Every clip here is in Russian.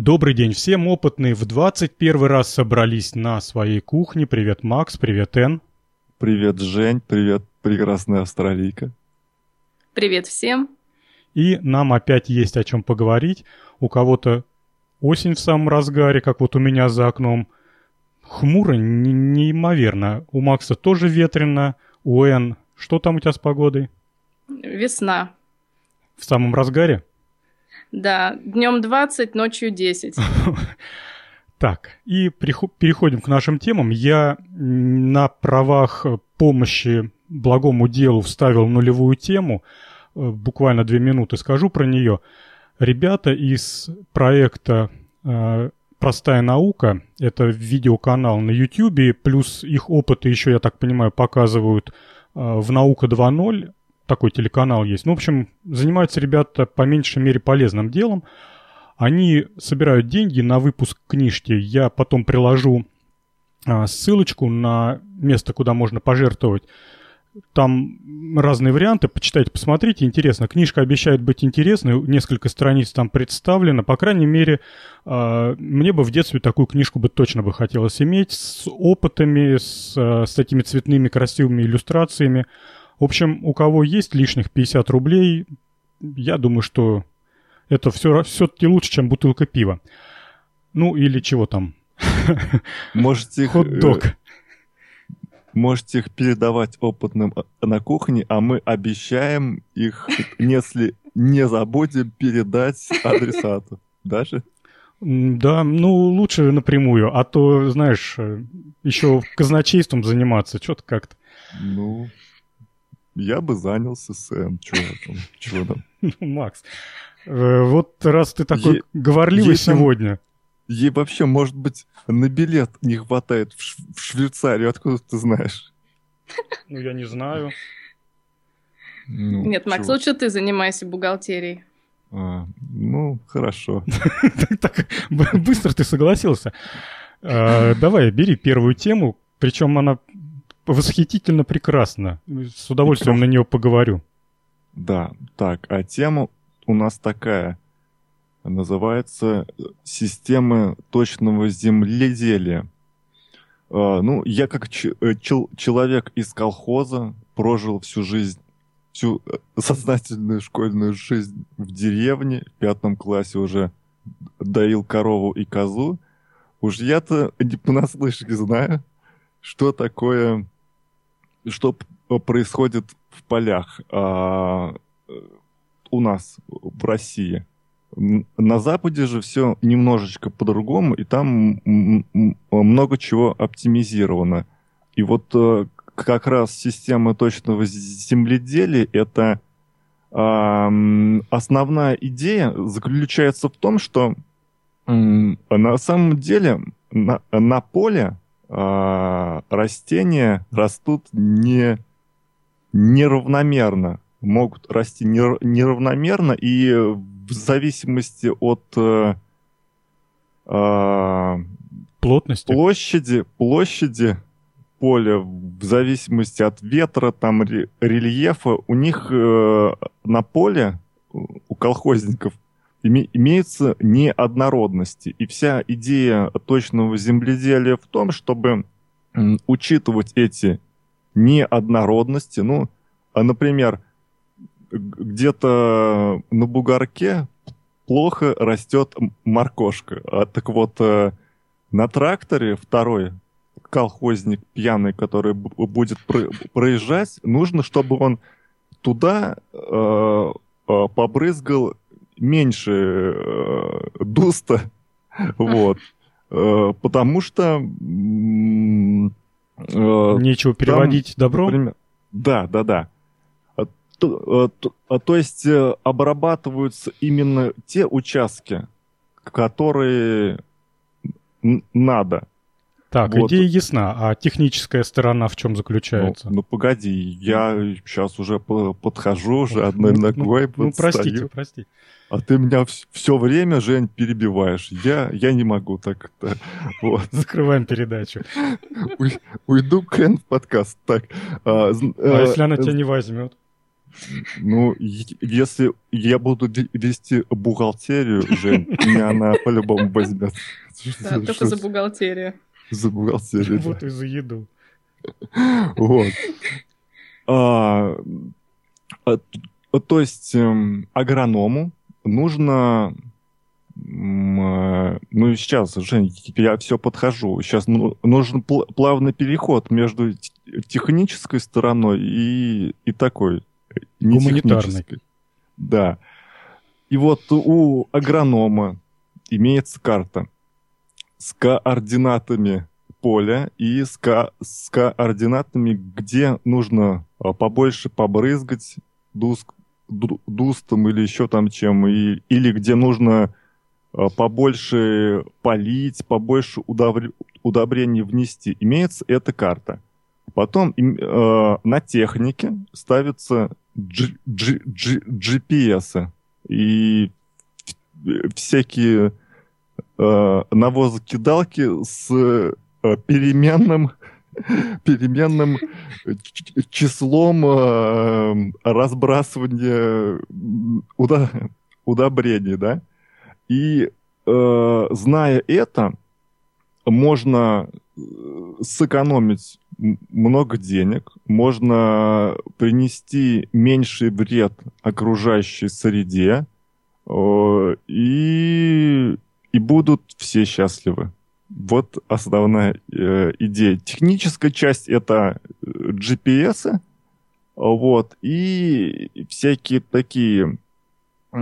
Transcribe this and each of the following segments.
Добрый день всем, опытные в 21 раз собрались на своей кухне. Привет, Макс, привет, Эн. Привет, Жень, привет, прекрасная австралийка. Привет всем. И нам опять есть о чем поговорить. У кого-то осень в самом разгаре, как вот у меня за окном. Хмуро не неимоверно. У Макса тоже ветрено. У Эн что там у тебя с погодой? Весна. В самом разгаре? Да, днем 20, ночью 10. Так, и переходим к нашим темам. Я на правах помощи благому делу вставил нулевую тему. Э, буквально две минуты скажу про нее. Ребята из проекта э, «Простая наука» — это видеоканал на YouTube, плюс их опыты еще, я так понимаю, показывают э, в «Наука 2.0», такой телеканал есть. Ну, в общем, занимаются ребята по меньшей мере полезным делом. Они собирают деньги на выпуск книжки. Я потом приложу а, ссылочку на место, куда можно пожертвовать. Там разные варианты, почитайте, посмотрите, интересно. Книжка обещает быть интересной, несколько страниц там представлено. По крайней мере, э, мне бы в детстве такую книжку бы точно бы хотелось иметь с опытами, с, э, с такими цветными красивыми иллюстрациями. В общем, у кого есть лишних 50 рублей, я думаю, что это все, все-таки лучше, чем бутылка пива. Ну, или чего там. Можете их... Хот-дог. Э, можете их передавать опытным э, на кухне, а мы обещаем их, если не забудем, передать адресату. Даже? Да, ну лучше напрямую, а то, знаешь, э, еще казначейством заниматься, что-то как-то. Ну, я бы занялся Сэм. Чего там? Чего там? Ну, Макс, э, вот раз ты такой е- говорливый сегодня. Ей вообще, может быть, на билет не хватает в, Ш- в Швейцарию. Откуда ты знаешь? Ну, я не знаю. Ну, Нет, Макс, чего? лучше ты занимайся бухгалтерией. А, ну, хорошо. Так быстро ты согласился. А, давай, бери первую тему. Причем она восхитительно прекрасно. С удовольствием Прекрасно. на нее поговорю. Да, так, а тема у нас такая. Называется «Системы точного земледелия». Uh, ну, я как ч- э, ч- человек из колхоза прожил всю жизнь, всю э, сознательную школьную жизнь в деревне, в пятом классе уже доил корову и козу. Уж я-то не понаслышке знаю, что такое что происходит в полях а, у нас в России. На Западе же все немножечко по-другому, и там много чего оптимизировано. И вот э, как раз система точного земледелия это основная идея заключается в том, что на самом деле на, на поле э, растения растут не неравномерно, могут расти неравномерно и в зависимости от э, э, плотности. площади площади поля в зависимости от ветра там рельефа у них э, на поле у колхозников имеются неоднородности. И вся идея точного земледелия в том, чтобы учитывать эти неоднородности. Ну, а, например, где-то на бугорке плохо растет моркошка. А так вот, э, на тракторе второй колхозник пьяный, который будет проезжать, нужно, чтобы он туда э, э, побрызгал меньше э, дуста, вот, э, потому что... Э, Нечего переводить там, добро? Например, да, да, да. А, то, а, то, а, то есть э, обрабатываются именно те участки, которые надо. Так, вот. идея ясна, а техническая сторона в чем заключается? Ну, ну погоди, я сейчас уже подхожу, уже одной ну, ногой ну, ну, простите, простите. А ты меня все время, Жень, перебиваешь. Я, я не могу так. -то. Вот. Закрываем передачу. Уйду Кен в подкаст. Так. А, а, а если она тебя не возьмет? Ну, если я буду вести бухгалтерию, Жень, меня она по-любому возьмет. Да, только за бухгалтерию. За бухгалтерию. Вот и за еду. Вот. А, а, то есть эм, агроному нужно ну, сейчас, Жень, я все подхожу. Сейчас ну, нужен плавный переход между технической стороной и, и такой. Не Гуманитарной. Да. И вот у агронома имеется карта с координатами поля и с, ко с координатами, где нужно а, побольше побрызгать дуск, дустом или еще там чем, и, или где нужно Э, побольше полить, побольше удобр... удобрений внести. Имеется эта карта. Потом э, на технике ставятся G, G, G, GPS и всякие э, навозокидалки с э, переменным переменным числом э, разбрасывания удобрений, да? И э, зная это, можно э, сэкономить много денег, можно принести меньший вред окружающей среде, э, и, и будут все счастливы. Вот основная э, идея. Техническая часть это э, GPS, вот, и всякие такие Э,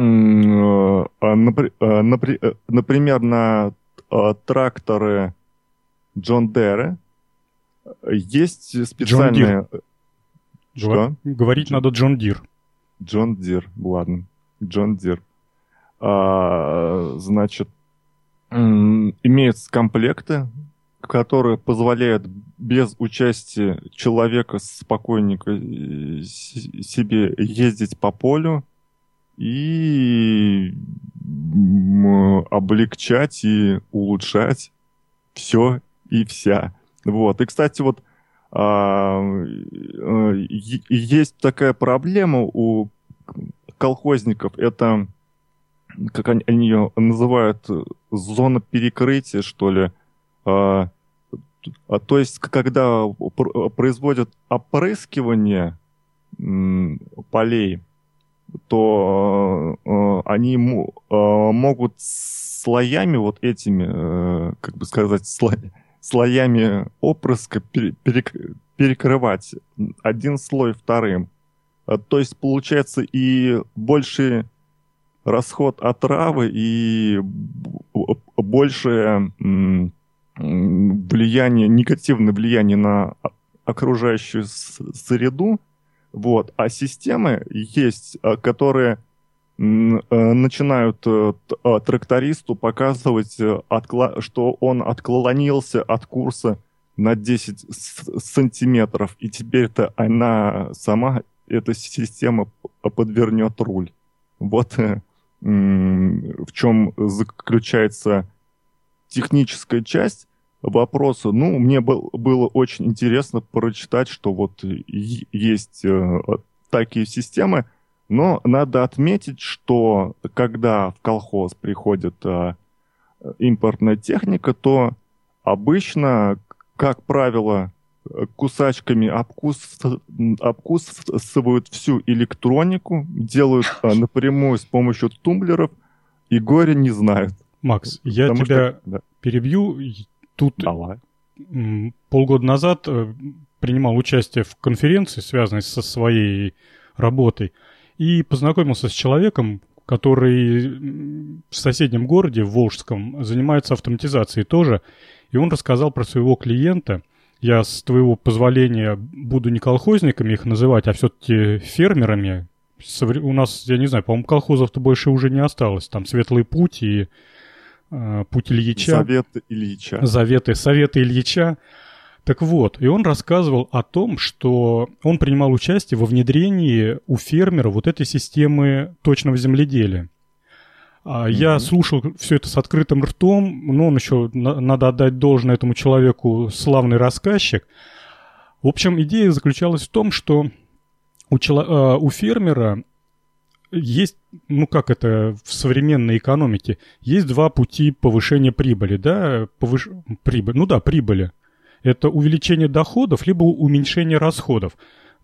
а, э, например, на э, тракторы Джон Дерре есть специальные... Джон Дир. Что? Говорить надо Джон Дир. Джон Дир, ладно. Джон Дир. А, значит, имеются комплекты, которые позволяют без участия человека спокойненько себе ездить по полю, и облегчать и улучшать все и вся. Вот. И, кстати, вот а, э, есть такая проблема у колхозников. Это, как они, они ее называют, зона перекрытия, что ли. А, а, то есть, когда производят опрыскивание полей, то э, они э, могут слоями вот этими, э, как бы сказать, сло, слоями опрыска пере, перекрывать один слой вторым. Э, то есть получается и больше расход отравы и большее влияние, негативное влияние на окружающую среду, вот. А системы есть, э, которые э, начинают э, трактористу показывать, что он отклонился от курса на 10 сантиметров, и теперь-то она сама, эта система подвернет руль. Вот в чем заключается техническая часть, вопросу. Ну, мне был, было очень интересно прочитать, что вот есть э, такие системы, но надо отметить, что когда в колхоз приходит э, импортная техника, то обычно, как правило, кусачками обкус, обкусывают всю электронику, делают э, напрямую с помощью тумблеров, и горе не знают. Макс, я Потому тебя что, да. перебью. Тут Давай. полгода назад э, принимал участие в конференции, связанной со своей работой, и познакомился с человеком, который в соседнем городе, в Волжском, занимается автоматизацией тоже. И он рассказал про своего клиента. Я с твоего позволения буду не колхозниками их называть, а все-таки фермерами. У нас, я не знаю, по-моему, колхозов-то больше уже не осталось. Там Светлый Путь и Э, путь Ильича. Заветы Ильича. Заветы, советы Ильича. Так вот, и он рассказывал о том, что он принимал участие во внедрении у фермера вот этой системы точного земледелия. Mm-hmm. Я слушал все это с открытым ртом, но он еще, надо отдать должное этому человеку, славный рассказчик. В общем, идея заключалась в том, что у, чело, э, у фермера есть, ну как это в современной экономике, есть два пути повышения прибыли, да, повыш... прибыль, ну да, прибыли. Это увеличение доходов, либо уменьшение расходов.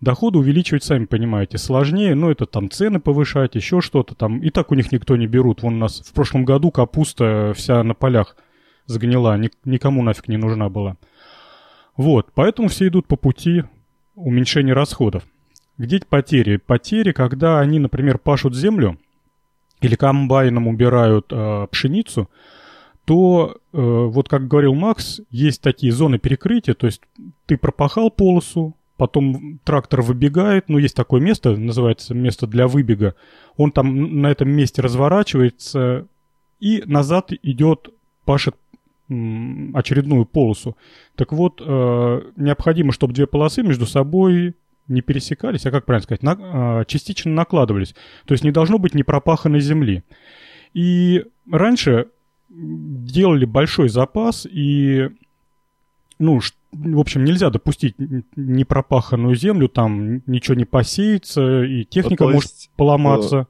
Доходы увеличивать, сами понимаете, сложнее, но это там цены повышать, еще что-то там. И так у них никто не берут. Вон у нас в прошлом году капуста вся на полях сгнила, никому нафиг не нужна была. Вот, поэтому все идут по пути уменьшения расходов. Где потери? Потери, когда они, например, пашут землю или комбайном убирают э, пшеницу, то, э, вот как говорил Макс, есть такие зоны перекрытия, то есть ты пропахал полосу, потом трактор выбегает, ну, есть такое место, называется место для выбега, он там на этом месте разворачивается и назад идет, пашет очередную полосу. Так вот, э, необходимо, чтобы две полосы между собой не пересекались, а как правильно сказать, на, э, частично накладывались. То есть не должно быть непропаханной земли. И раньше делали большой запас, и, ну, в общем, нельзя допустить непропаханную землю, там ничего не посеется, и техника может поломаться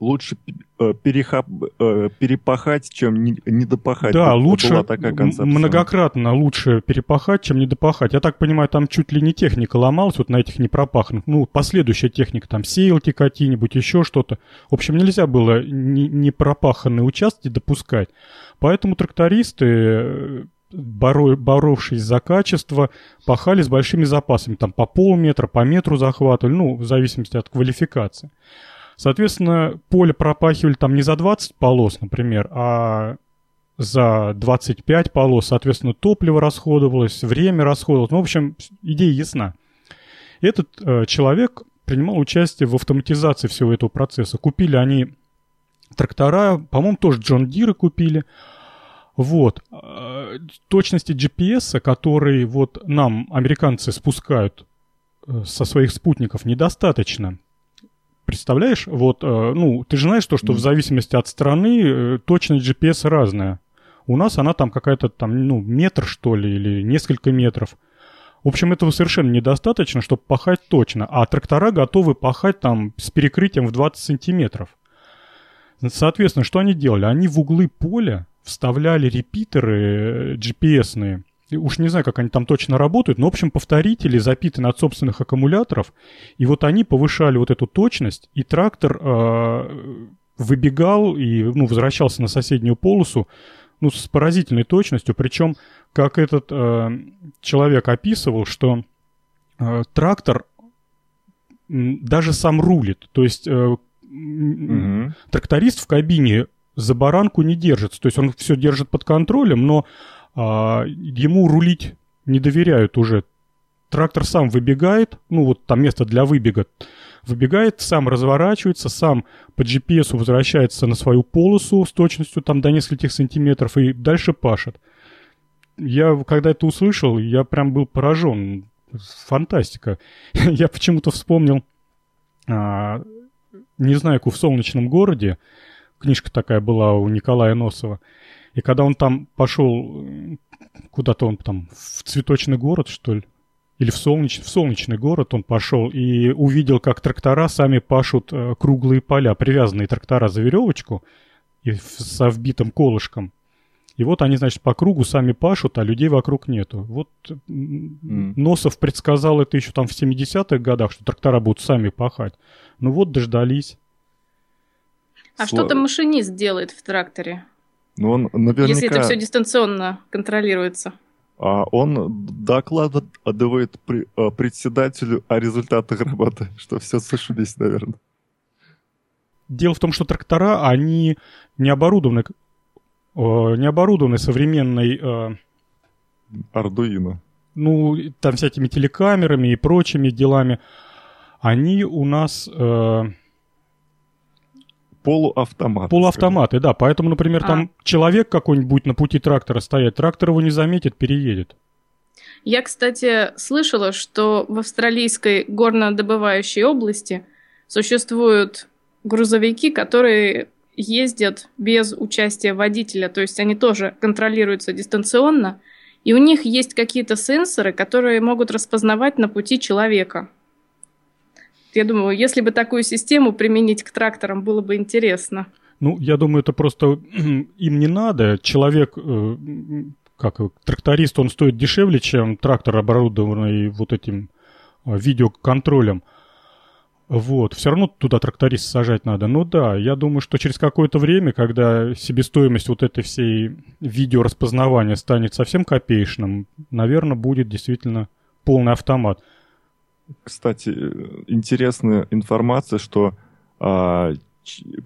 лучше э, перехап, э, перепахать, чем не, не допахать. Да, вот лучше, такая концепция. многократно лучше перепахать, чем не допахать. Я так понимаю, там чуть ли не техника ломалась вот на этих непропаханных. Ну, последующая техника, там сеялки какие-нибудь, еще что-то. В общем, нельзя было непропаханные участки допускать. Поэтому трактористы э, боро, боровшись за качество, пахали с большими запасами, там по полметра, по метру захватывали, ну, в зависимости от квалификации. Соответственно, поле пропахивали там не за 20 полос, например, а за 25 полос, соответственно, топливо расходовалось, время расходовалось. Ну, в общем, идея ясна. Этот э, человек принимал участие в автоматизации всего этого процесса. Купили они трактора, по-моему, тоже Джон Диры купили. Вот. Э, точности GPS, который вот нам американцы спускают э, со своих спутников, недостаточно. Представляешь, вот, э, ну, ты же знаешь то, что в зависимости от страны точность GPS разная. У нас она там какая-то там, ну, метр, что ли, или несколько метров. В общем, этого совершенно недостаточно, чтобы пахать точно. А трактора готовы пахать там с перекрытием в 20 сантиметров. Соответственно, что они делали? Они в углы поля вставляли репитеры э, GPS-ные уж не знаю, как они там точно работают, но, в общем, повторители запитаны от собственных аккумуляторов, и вот они повышали вот эту точность, и трактор э, выбегал и, ну, возвращался на соседнюю полосу, ну, с поразительной точностью, причем, как этот э, человек описывал, что э, трактор даже сам рулит, то есть э, угу. тракторист в кабине за баранку не держится, то есть он все держит под контролем, но а, ему рулить не доверяют уже. Трактор сам выбегает, ну вот там место для выбега, выбегает, сам разворачивается, сам по GPS возвращается на свою полосу с точностью там до нескольких сантиметров и дальше пашет. Я, когда это услышал, я прям был поражен. Фантастика. я почему-то вспомнил а, «Незнайку в солнечном городе». Книжка такая была у Николая Носова. И когда он там пошел куда-то он там в цветочный город, что ли, или в, солнеч... в солнечный город он пошел и увидел, как трактора сами пашут э, круглые поля, привязанные трактора за веревочку и со вбитым колышком. И вот они, значит, по кругу сами пашут, а людей вокруг нету. Вот mm. Носов предсказал это еще там в 70-х годах, что трактора будут сами пахать. Ну вот дождались. А Сло... что там машинист делает в тракторе? Ну, он наверняка... Если это все дистанционно контролируется. А он докладывает при, а, председателю о результатах работы, что все слышались, наверное. Дело в том, что трактора, они не оборудованы, не оборудованы современной... Ардуино. Ну, там всякими телекамерами и прочими делами. Они у нас полуавтоматы. Полуавтоматы, скажем. да. Поэтому, например, а. там человек какой-нибудь на пути трактора стоит, трактор его не заметит, переедет. Я, кстати, слышала, что в австралийской горнодобывающей области существуют грузовики, которые ездят без участия водителя, то есть они тоже контролируются дистанционно, и у них есть какие-то сенсоры, которые могут распознавать на пути человека. Я думаю, если бы такую систему применить к тракторам, было бы интересно. Ну, я думаю, это просто им не надо. Человек, э, как тракторист, он стоит дешевле, чем трактор, оборудованный вот этим э, видеоконтролем. Вот, все равно туда тракторист сажать надо. Ну да, я думаю, что через какое-то время, когда себестоимость вот этой всей видеораспознавания станет совсем копеечным, наверное, будет действительно полный автомат. Кстати, интересная информация, что а,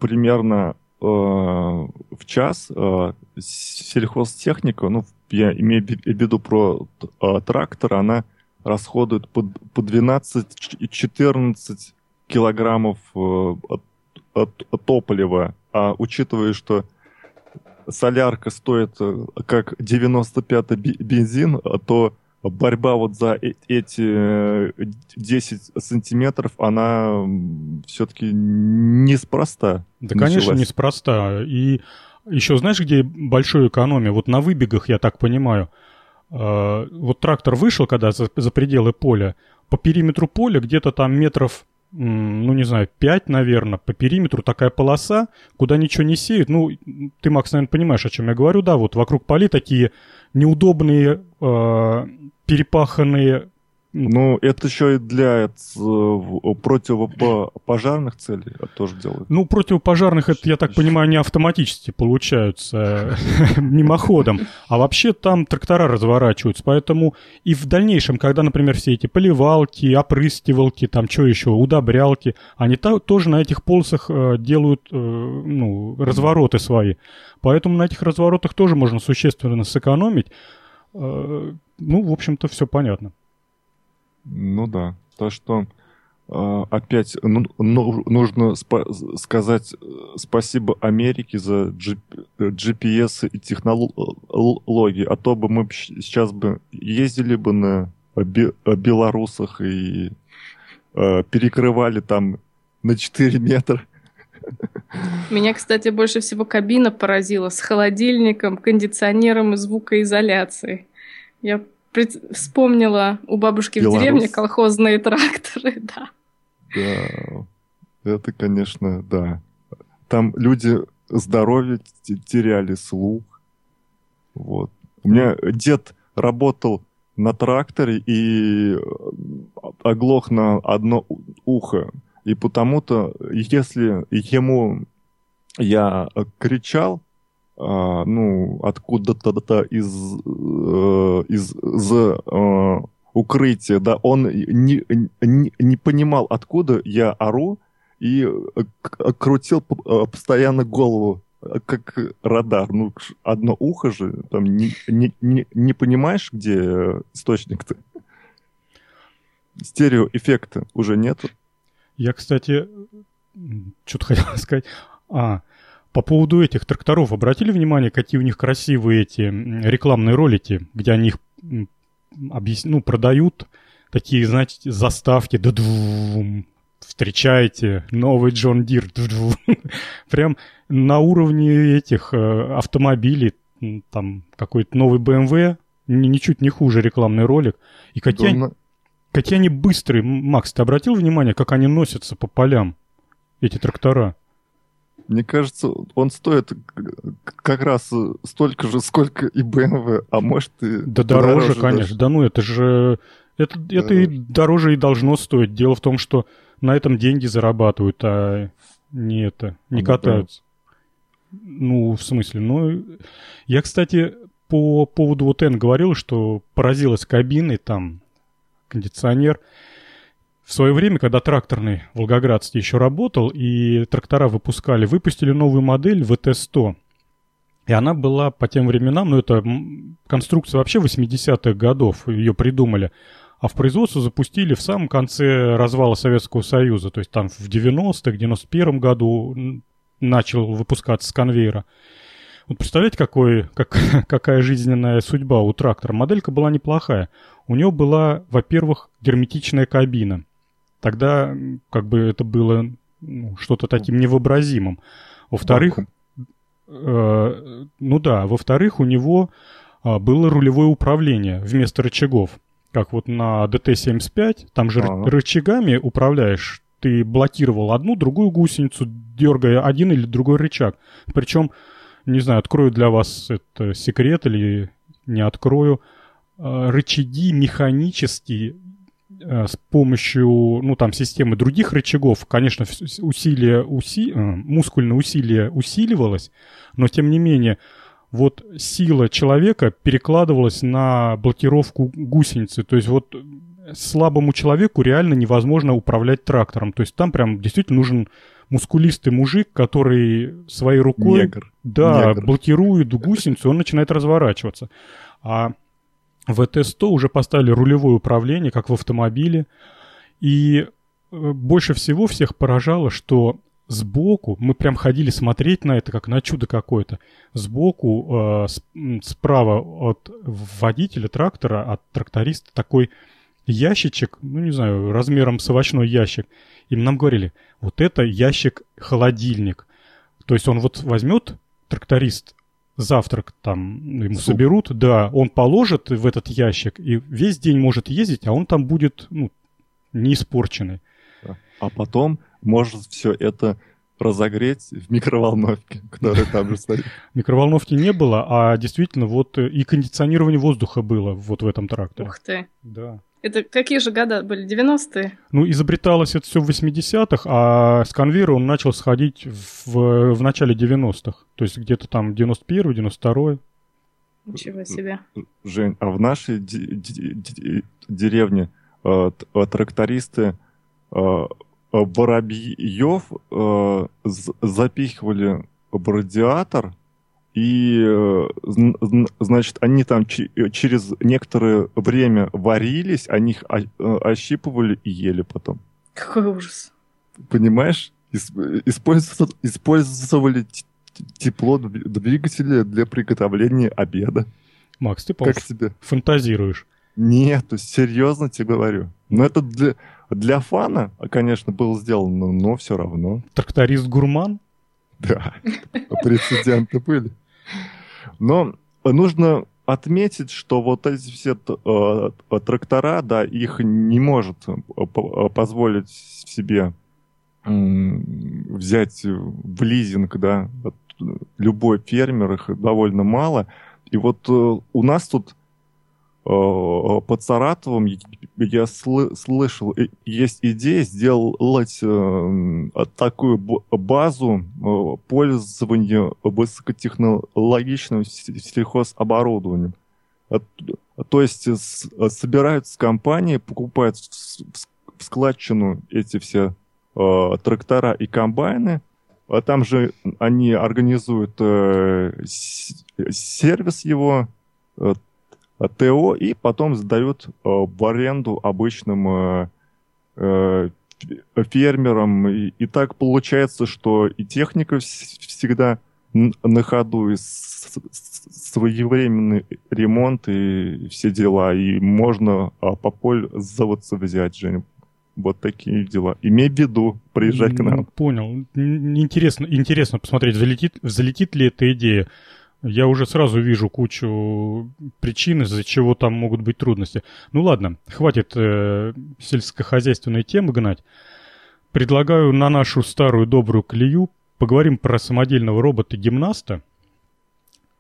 примерно а, в час а, сельхозтехника, ну, я имею в виду про а, трактор, она расходует по, по 12-14 килограммов э, от, от топлива, а учитывая, что солярка стоит э, как 95-й бензин, то борьба вот за э, эти 10 сантиметров, она все-таки неспроста. Да, началась. конечно, неспроста. И еще знаешь, где большая экономия? Вот на выбегах, я так понимаю. Вот трактор вышел, когда за, за пределы поля, по периметру поля где-то там метров ну, не знаю, 5, наверное, по периметру такая полоса, куда ничего не сеют. Ну, ты, Макс, наверное, понимаешь, о чем я говорю, да, вот вокруг полей такие неудобные, э, перепаханные ну, это еще и для э, противопожарных целей тоже делают. Ну, противопожарных, это, я так понимаю, не автоматически получаются мимоходом, а вообще там трактора разворачиваются, поэтому и в дальнейшем, когда, например, все эти поливалки, опрыскивалки, там что еще, удобрялки, они тоже на этих полосах э, делают э, ну, развороты свои. Поэтому на этих разворотах тоже можно существенно сэкономить. Ну, в общем-то, все понятно. Ну да. То, что э, опять ну, ну, нужно сказать э, спасибо Америке за G- GPS и технологии, а то бы мы сейчас бы ездили бы на белорусах и э, перекрывали там на 4 метра. Меня, кстати, больше всего кабина поразила с холодильником, кондиционером и звукоизоляцией. Я вспомнила у бабушки Белорус. в деревне колхозные тракторы, да. Да, это, конечно, да. Там люди здоровье теряли, слух. Вот. У меня дед работал на тракторе и оглох на одно ухо. И потому-то, если ему я кричал, а, ну, откуда-то из, э, из, из э, укрытия, да, он не, не, не понимал, откуда я ору, и э, крутил постоянно голову, как радар. Ну, одно ухо же, там не, не, не, не понимаешь, где источник-то? Стереоэффекта уже нету. Я, кстати, что-то хотел сказать. А, по поводу этих тракторов, обратили внимание, какие у них красивые эти рекламные ролики, где они их объяс... ну, продают, такие, знаете, заставки, да встречайте, новый Джон Дир, прям на уровне этих автомобилей, там какой-то новый BMW, ничуть не хуже рекламный ролик. И какие, они, какие они быстрые, Макс, ты обратил внимание, как они носятся по полям, эти трактора? Мне кажется, он стоит как раз столько же, сколько и BMW, а может и Да дороже, дороже конечно. Даже. Да ну это же... Это, да. это и дороже и должно стоить. Дело в том, что на этом деньги зарабатывают, а не это, не ну, катаются. Да. Ну, в смысле, ну... Я, кстати, по поводу вот N говорил, что поразилась кабиной, там, кондиционер. В свое время, когда тракторный в Волгоградске еще работал, и трактора выпускали, выпустили новую модель ВТ-100. И она была по тем временам, ну это конструкция вообще 80-х годов, ее придумали. А в производство запустили в самом конце развала Советского Союза. То есть там в 90-х, 91-м году начал выпускаться с конвейера. Вот представляете, какой, как, какая жизненная судьба у трактора. Моделька была неплохая. У него была, во-первых, герметичная кабина. Тогда как бы это было ну, что-то таким невообразимым. Во-вторых, э, ну да, во-вторых, у него э, было рулевое управление вместо рычагов. Как вот на DT-75, там же ага. рычагами управляешь ты блокировал одну, другую гусеницу, дергая один или другой рычаг. Причем, не знаю, открою для вас это секрет или не открою, э, рычаги механические э, с помощью, ну, там, системы других рычагов, конечно, усилие, уси, э, мускульное усилие усиливалось, но, тем не менее, вот сила человека перекладывалась на блокировку гусеницы. То есть вот слабому человеку реально невозможно управлять трактором. То есть там прям действительно нужен мускулистый мужик, который своей рукой Негр. Да, Негр. блокирует гусеницу, он начинает разворачиваться. А в т-100 уже поставили рулевое управление, как в автомобиле. И э, больше всего всех поражало, что сбоку, мы прям ходили смотреть на это, как на чудо какое-то. Сбоку, э, справа от водителя трактора, от тракториста, такой ящичек, ну не знаю, размером с овощной ящик. И нам говорили, вот это ящик-холодильник. То есть он вот возьмет тракторист завтрак там ему Суп. соберут, да, он положит в этот ящик и весь день может ездить, а он там будет ну, не испорченный. А потом может все это разогреть в микроволновке, которая там же стоит. Микроволновки не было, а действительно вот и кондиционирование воздуха было вот в этом тракторе. Ух ты. Да. Это какие же года были? 90-е? Ну, изобреталось это все в 80-х, а с конвейера он начал сходить в, в начале 90-х. То есть где-то там 91-й, 92-й. Ничего себе. Жень, а в нашей деревне э, э, трактористы э, воробьев запихивали в радиатор и, э, значит, они там через некоторое время варились, они их э, ощипывали и ели потом. Какой ужас. Понимаешь? Использовали, использовали тепло двигателя для приготовления обеда. Макс, ты, как тебе? фантазируешь. Нет, серьезно тебе говорю. Но это для, для фана, конечно, было сделано, но все равно. Тракторист-гурман? Да, прецеденты были. Но нужно отметить, что вот эти все э, трактора, да, их не может э, позволить себе взять в лизинг, да, любой фермер, их довольно мало. И вот э, у нас тут Э, под Саратовом я сл слышал, есть идея сделать э, такую базу э, пользования высокотехнологичным сельхозоборудованием. То есть собираются компании, покупают в складчину эти все трактора и комбайны, а там же они организуют сервис его, ТО и потом сдают э, в аренду обычным э, э, фермерам. И, так получается, что и техника всегда на ходу, и своевременный ремонт, и все дела. И можно а, попользоваться взять, Женя. Вот такие дела. Имей в виду, приезжай к нам. Понял. Интересно, интересно посмотреть, залетит, залетит ли эта идея. Я уже сразу вижу кучу причин, из-за чего там могут быть трудности. Ну ладно, хватит э, сельскохозяйственной темы гнать. Предлагаю на нашу старую добрую клею поговорим про самодельного робота-гимнаста,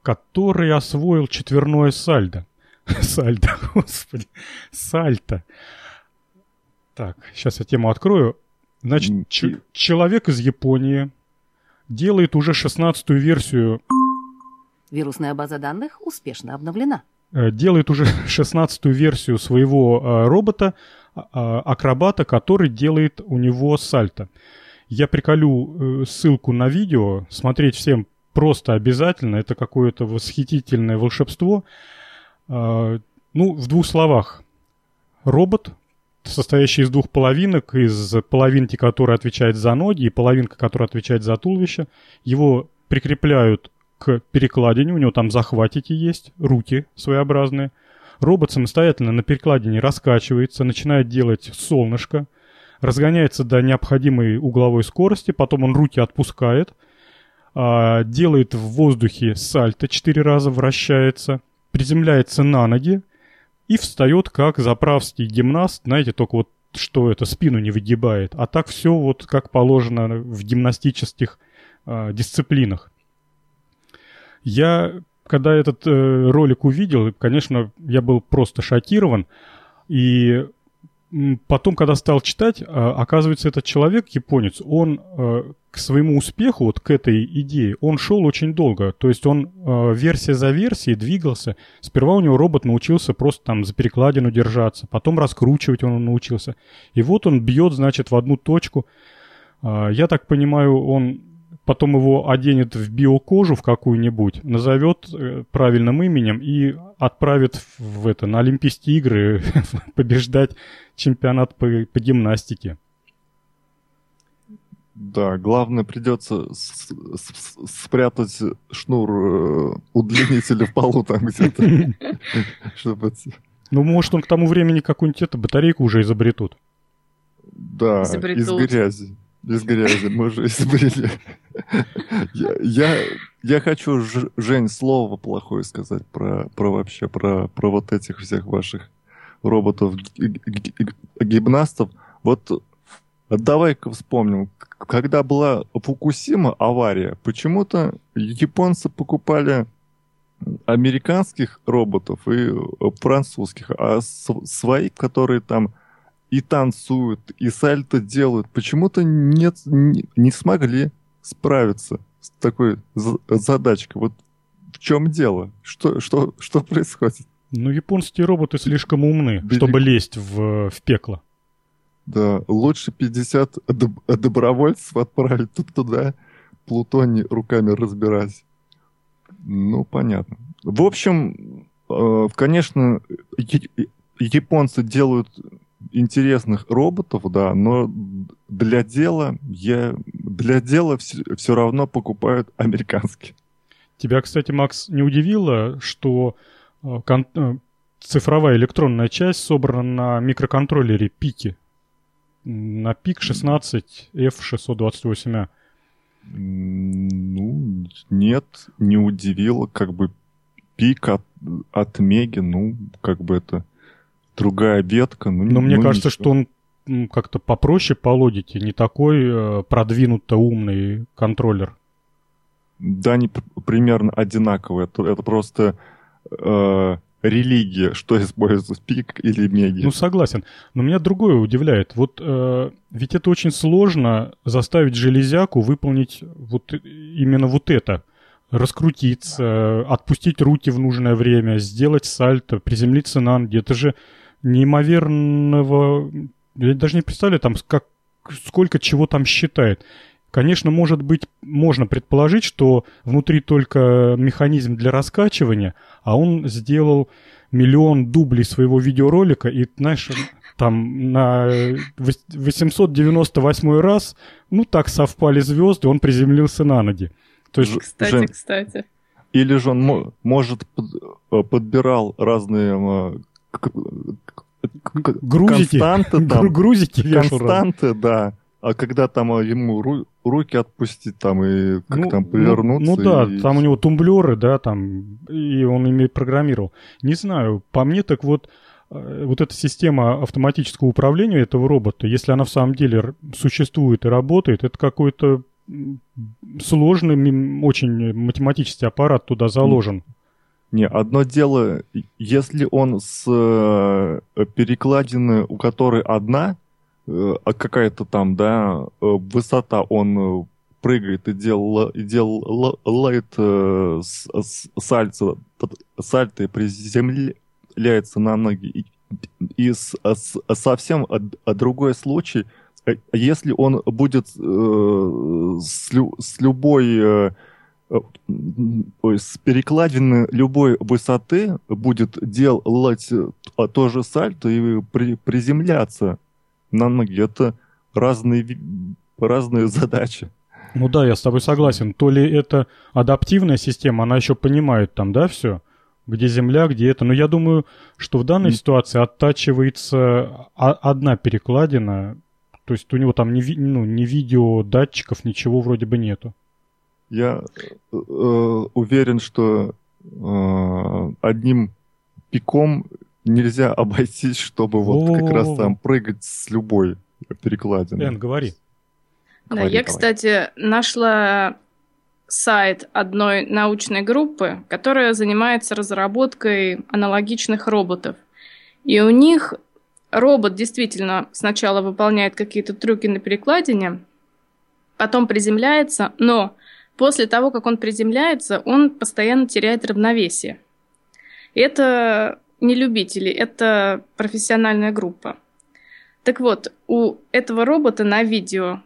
который освоил четверное сальдо. Сальдо, господи, сальто. Так, сейчас я тему открою. Значит, человек из Японии делает уже шестнадцатую версию Вирусная база данных успешно обновлена. Э, делает уже шестнадцатую версию своего э, робота, а, акробата, который делает у него сальто. Я приколю э, ссылку на видео, смотреть всем просто обязательно, это какое-то восхитительное волшебство. Ну, в двух словах. Робот, состоящий из двух половинок, из половинки, которая отвечает за ноги, и половинка, которая отвечает за туловище. Его прикрепляют к перекладине, у него там захватики есть, руки своеобразные. Робот самостоятельно на перекладине раскачивается, начинает делать солнышко, разгоняется до необходимой угловой скорости, потом он руки отпускает, а, делает в воздухе сальто четыре раза, вращается, приземляется на ноги и встает как заправский гимнаст, знаете, только вот что это спину не выгибает, а так все вот как положено в гимнастических э, дисциплинах. Я, когда этот э, ролик увидел, конечно, я был просто шокирован. И потом, когда стал читать, э, оказывается, этот человек, японец, он э, к своему успеху, вот к этой идее, он шел очень долго. То есть он э, версия за версией двигался. Сперва у него робот научился просто там за перекладину держаться, потом раскручивать он научился. И вот он бьет, значит, в одну точку. Э, я так понимаю, он потом его оденет в биокожу в какую-нибудь, назовет э, правильным именем и отправит в это, на Олимпийские игры побеждать чемпионат по, по гимнастике. Да, главное придется спрятать шнур э, удлинителя в полу там где-то. Чтобы... Ну, может, он к тому времени какую-нибудь эту батарейку уже изобретут. Да, изобретут. из грязи без грязи мы уже изобрели. Я, я, я хочу, Жень, слово плохое сказать про, про вообще, про, про вот этих всех ваших роботов-гимнастов. Вот давай-ка вспомним, когда была Фукусима авария, почему-то японцы покупали американских роботов и французских, а свои, которые там и танцуют, и сальто делают, почему-то нет, не, не смогли справиться с такой задачкой. Вот в чем дело? Что, что, что происходит? Ну, японские роботы слишком умны, Берег... чтобы лезть в, в пекло. Да, лучше 50 доб- добровольцев отправить туда, Плутоний руками разбирать. Ну, понятно. В общем, э, конечно, японцы делают интересных роботов, да, но для дела я для дела все, все равно покупают американские. Тебя, кстати, Макс, не удивило, что э, кон- э, цифровая электронная часть собрана на микроконтроллере Пики, на пик 16 F628A? Ну, нет, не удивило, как бы пик от, от Меги, ну, как бы это другая ветка. Ну, Но ну, мне кажется, ничего. что он как-то попроще по логике, не такой э, продвинуто умный контроллер. Да, они примерно одинаковые. Это, это просто э, религия, что используется, пик или меги. Ну, согласен. Но меня другое удивляет. Вот э, ведь это очень сложно заставить железяку выполнить вот именно вот это. Раскрутиться, отпустить руки в нужное время, сделать сальто, приземлиться на ноги. Это же неимоверного... Я даже не представляю, там, как, сколько чего там считает. Конечно, может быть, можно предположить, что внутри только механизм для раскачивания, а он сделал миллион дублей своего видеоролика, и, знаешь, там на 898 раз, ну, так совпали звезды, он приземлился на ноги. То есть, кстати, Жень, кстати. Или же он, может, подбирал разные э, грузики, константы там. грузики Константы, да. А когда там ему ру- руки отпустить там и как ну, там ну, повернуться. Ну, ну да, и... там у него тумблеры, да, там, и он ими программировал. Не знаю, по мне так вот, э, вот эта система автоматического управления этого робота, если она в самом деле существует и работает, это какой-то сложный, очень математический аппарат туда заложен. Не, одно дело, если он с э, перекладины, у которой одна, э, а какая-то там, да, э, высота, он прыгает и делал, и делает э, сальто, сальто и приземляется на ноги. И, и с, с, совсем другой случай, если он будет э, с, лю, с любой... Э, с перекладины любой высоты будет делать а, то же сальто и при, приземляться на ноги. Это разные, разные задачи. Ну да, я с тобой согласен. То ли это адаптивная система, она еще понимает там, да, все, где земля, где это. Но я думаю, что в данной ситуации оттачивается одна перекладина, то есть у него там ни, ну, ни видео, датчиков, ничего вроде бы нету. Я э, уверен, что э, одним пиком нельзя обойтись, чтобы вот как раз там прыгать с любой перекладиной. Эн, говори. Да, я, кстати, нашла сайт одной научной группы, которая занимается разработкой аналогичных роботов. И у них робот действительно сначала выполняет какие-то трюки на перекладине, потом приземляется, но после того, как он приземляется, он постоянно теряет равновесие. Это не любители, это профессиональная группа. Так вот, у этого робота на видео,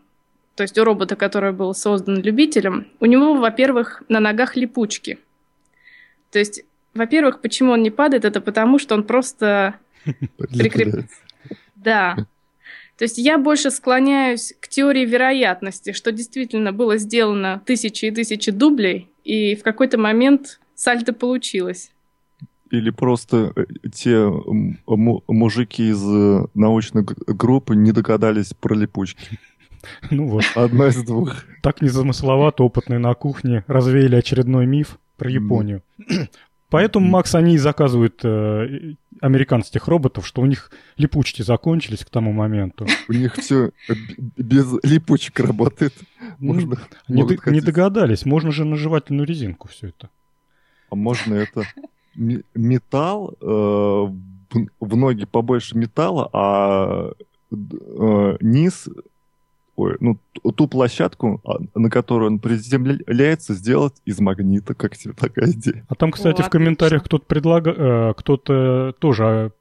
то есть у робота, который был создан любителем, у него, во-первых, на ногах липучки. То есть, во-первых, почему он не падает, это потому, что он просто прикреп... Да. То есть я больше склоняюсь к теории вероятности, что действительно было сделано тысячи и тысячи дублей, и в какой-то момент сальто получилось. Или просто э, те мужики из э, научной группы не догадались про липучки. Ну вот. Одна из двух. Так незамысловато опытные на кухне развеяли очередной миф про Японию. Поэтому, Макс, они и заказывают э, американских роботов, что у них липучки закончились к тому моменту. У них все без липучек работает. Ну, можно, не, не догадались, можно же на жевательную резинку все это. А можно это металл, э, в ноги побольше металла, а э, низ ой, ну, ту площадку, а, на которую он приземляется, сделать из магнита. Как тебе такая идея? А там, кстати, О, в комментариях кто-то предлагал, э, кто-то тоже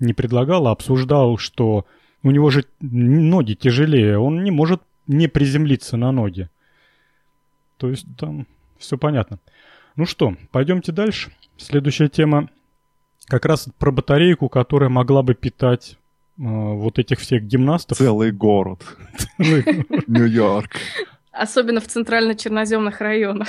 не предлагал, а обсуждал, что у него же ноги тяжелее, он не может не приземлиться на ноги. То есть там все понятно. Ну что, пойдемте дальше. Следующая тема как раз про батарейку, которая могла бы питать вот этих всех гимнастов. Целый город. Нью-Йорк. Особенно в центрально-черноземных районах.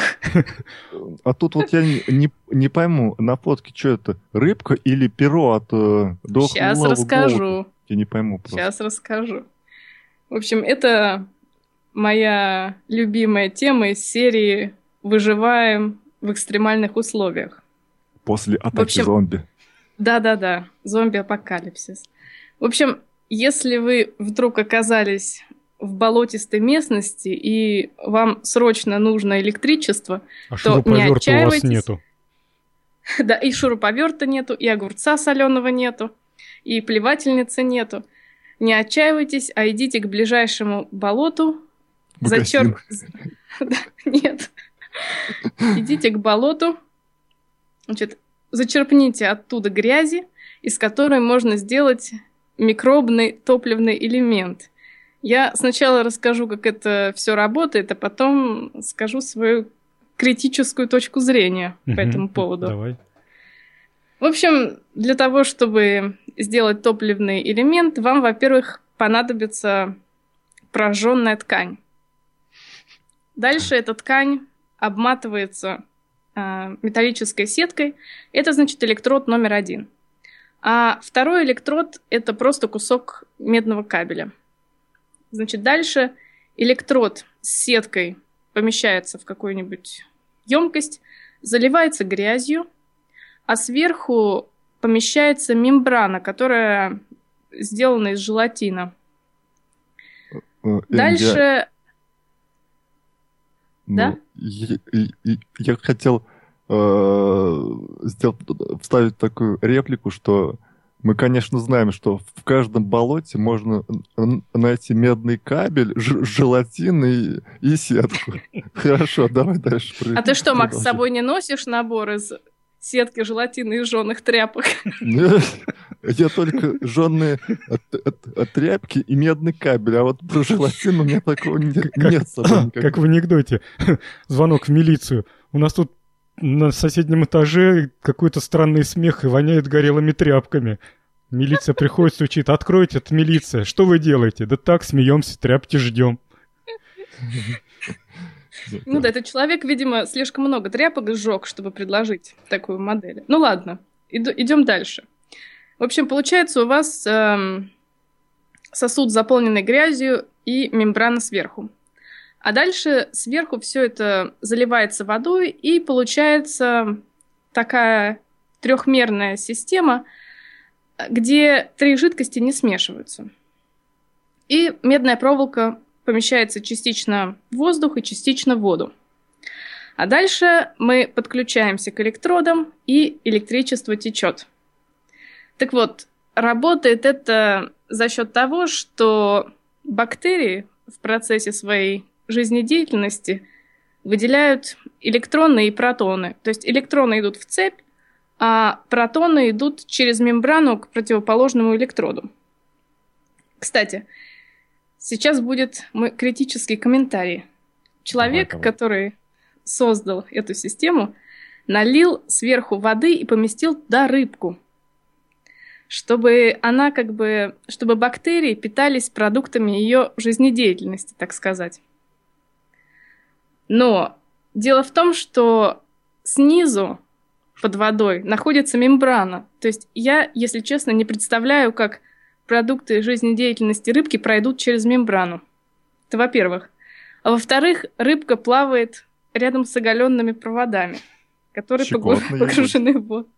А тут вот я не, не, не пойму, на фотке что это, рыбка или перо от э, Сейчас расскажу. Голода? Я не пойму просто. Сейчас расскажу. В общем, это моя любимая тема из серии «Выживаем в экстремальных условиях». После атаки общем, зомби. Да-да-да, зомби-апокалипсис. В общем, если вы вдруг оказались в болотистой местности и вам срочно нужно электричество, а то не отчаивайтесь. у вас нету. Да, и шуруповерта нету, и огурца соленого нету, и плевательницы нету. Не отчаивайтесь, а идите к ближайшему болоту. Зачер... Нет. Идите к болоту, значит, зачерпните оттуда грязи, из которой можно сделать микробный топливный элемент. Я сначала расскажу, как это все работает, а потом скажу свою критическую точку зрения по этому поводу. Давай. В общем, для того, чтобы сделать топливный элемент, вам, во-первых, понадобится прожженная ткань. Дальше эта ткань обматывается э, металлической сеткой. Это значит электрод номер один. А второй электрод – это просто кусок медного кабеля. Значит, дальше электрод с сеткой помещается в какую-нибудь емкость, заливается грязью, а сверху помещается мембрана, которая сделана из желатина. Э, э, дальше... Ну, да? Я, я, я хотел э, сделать, вставить такую реплику, что мы, конечно, знаем, что в каждом болоте можно найти медный кабель, желатин и, и сетку. Хорошо, давай дальше. А ты что, Макс, с собой не носишь набор из сетки желатина и жженых тряпок? Нет, я только жженые тряпки и медный кабель, а вот про желатин у меня такого нет, нет с собой. Как в анекдоте. Звонок в милицию. У нас тут на соседнем этаже какой-то странный смех и воняет горелыми тряпками. Милиция приходит, стучит. Откройте, это милиция. Что вы делаете? Да так, смеемся, тряпки ждем. Ну да, этот человек, видимо, слишком много тряпок сжег, чтобы предложить такую модель. Ну ладно, идем дальше. В общем, получается у вас эм, сосуд, заполненный грязью, и мембрана сверху. А дальше сверху все это заливается водой, и получается такая трехмерная система, где три жидкости не смешиваются. И медная проволока помещается частично в воздух и частично в воду. А дальше мы подключаемся к электродам, и электричество течет. Так вот, работает это за счет того, что бактерии в процессе своей жизнедеятельности выделяют электроны и протоны. То есть электроны идут в цепь, а протоны идут через мембрану к противоположному электроду. Кстати, сейчас будет мой критический комментарий. Человек, давай, давай. который создал эту систему, налил сверху воды и поместил туда рыбку, чтобы она как бы, чтобы бактерии питались продуктами ее жизнедеятельности, так сказать. Но дело в том, что снизу под водой находится мембрана. То есть я, если честно, не представляю, как продукты жизнедеятельности рыбки пройдут через мембрану. Это во-первых. А во-вторых, рыбка плавает рядом с оголенными проводами, которые Щекотно погружены в воду.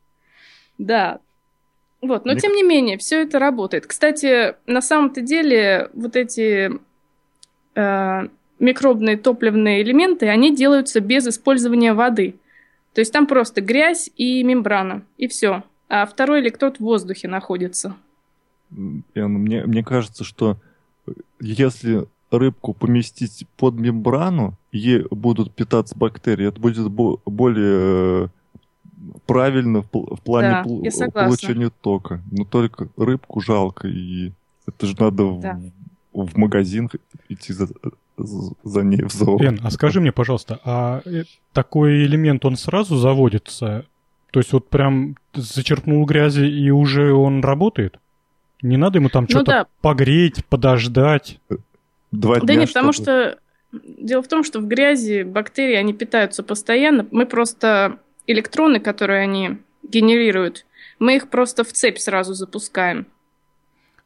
Да. Вот, но Мне... тем не менее, все это работает. Кстати, на самом-то деле вот эти э, микробные топливные элементы, они делаются без использования воды. То есть там просто грязь и мембрана, и все. А второй электрод в воздухе находится. Мне, мне кажется, что если рыбку поместить под мембрану, ей будут питаться бактерии, это будет более э, правильно в плане да, пл- получения тока. Но только рыбку жалко, и это же надо да. в, в магазин идти за, за ней в зоопарк. Эн, а скажи мне, пожалуйста, а э, такой элемент, он сразу заводится? То есть вот прям зачерпнул грязи и уже он работает? Не надо ему там ну, что-то да. погреть, подождать? Два да нет, потому что дело в том, что в грязи бактерии, они питаются постоянно. Мы просто электроны, которые они генерируют, мы их просто в цепь сразу запускаем.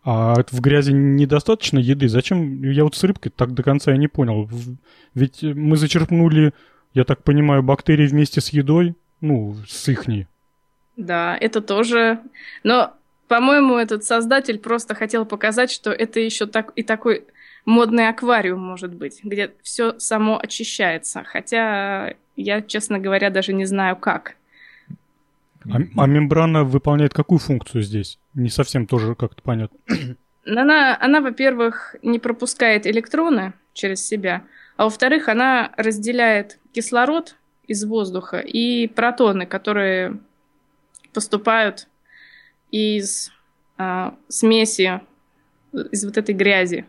А в грязи недостаточно еды? Зачем? Я вот с рыбкой так до конца и не понял. Ведь мы зачерпнули, я так понимаю, бактерии вместе с едой, ну, с ихней. Да, это тоже. Но, по-моему, этот создатель просто хотел показать, что это еще так и такой модный аквариум может быть, где все само очищается. Хотя я, честно говоря, даже не знаю как. А, а мембрана выполняет какую функцию здесь? Не совсем тоже как-то понятно. Она, она, во-первых, не пропускает электроны через себя, а во-вторых, она разделяет кислород из воздуха и протоны, которые поступают из а, смеси, из вот этой грязи.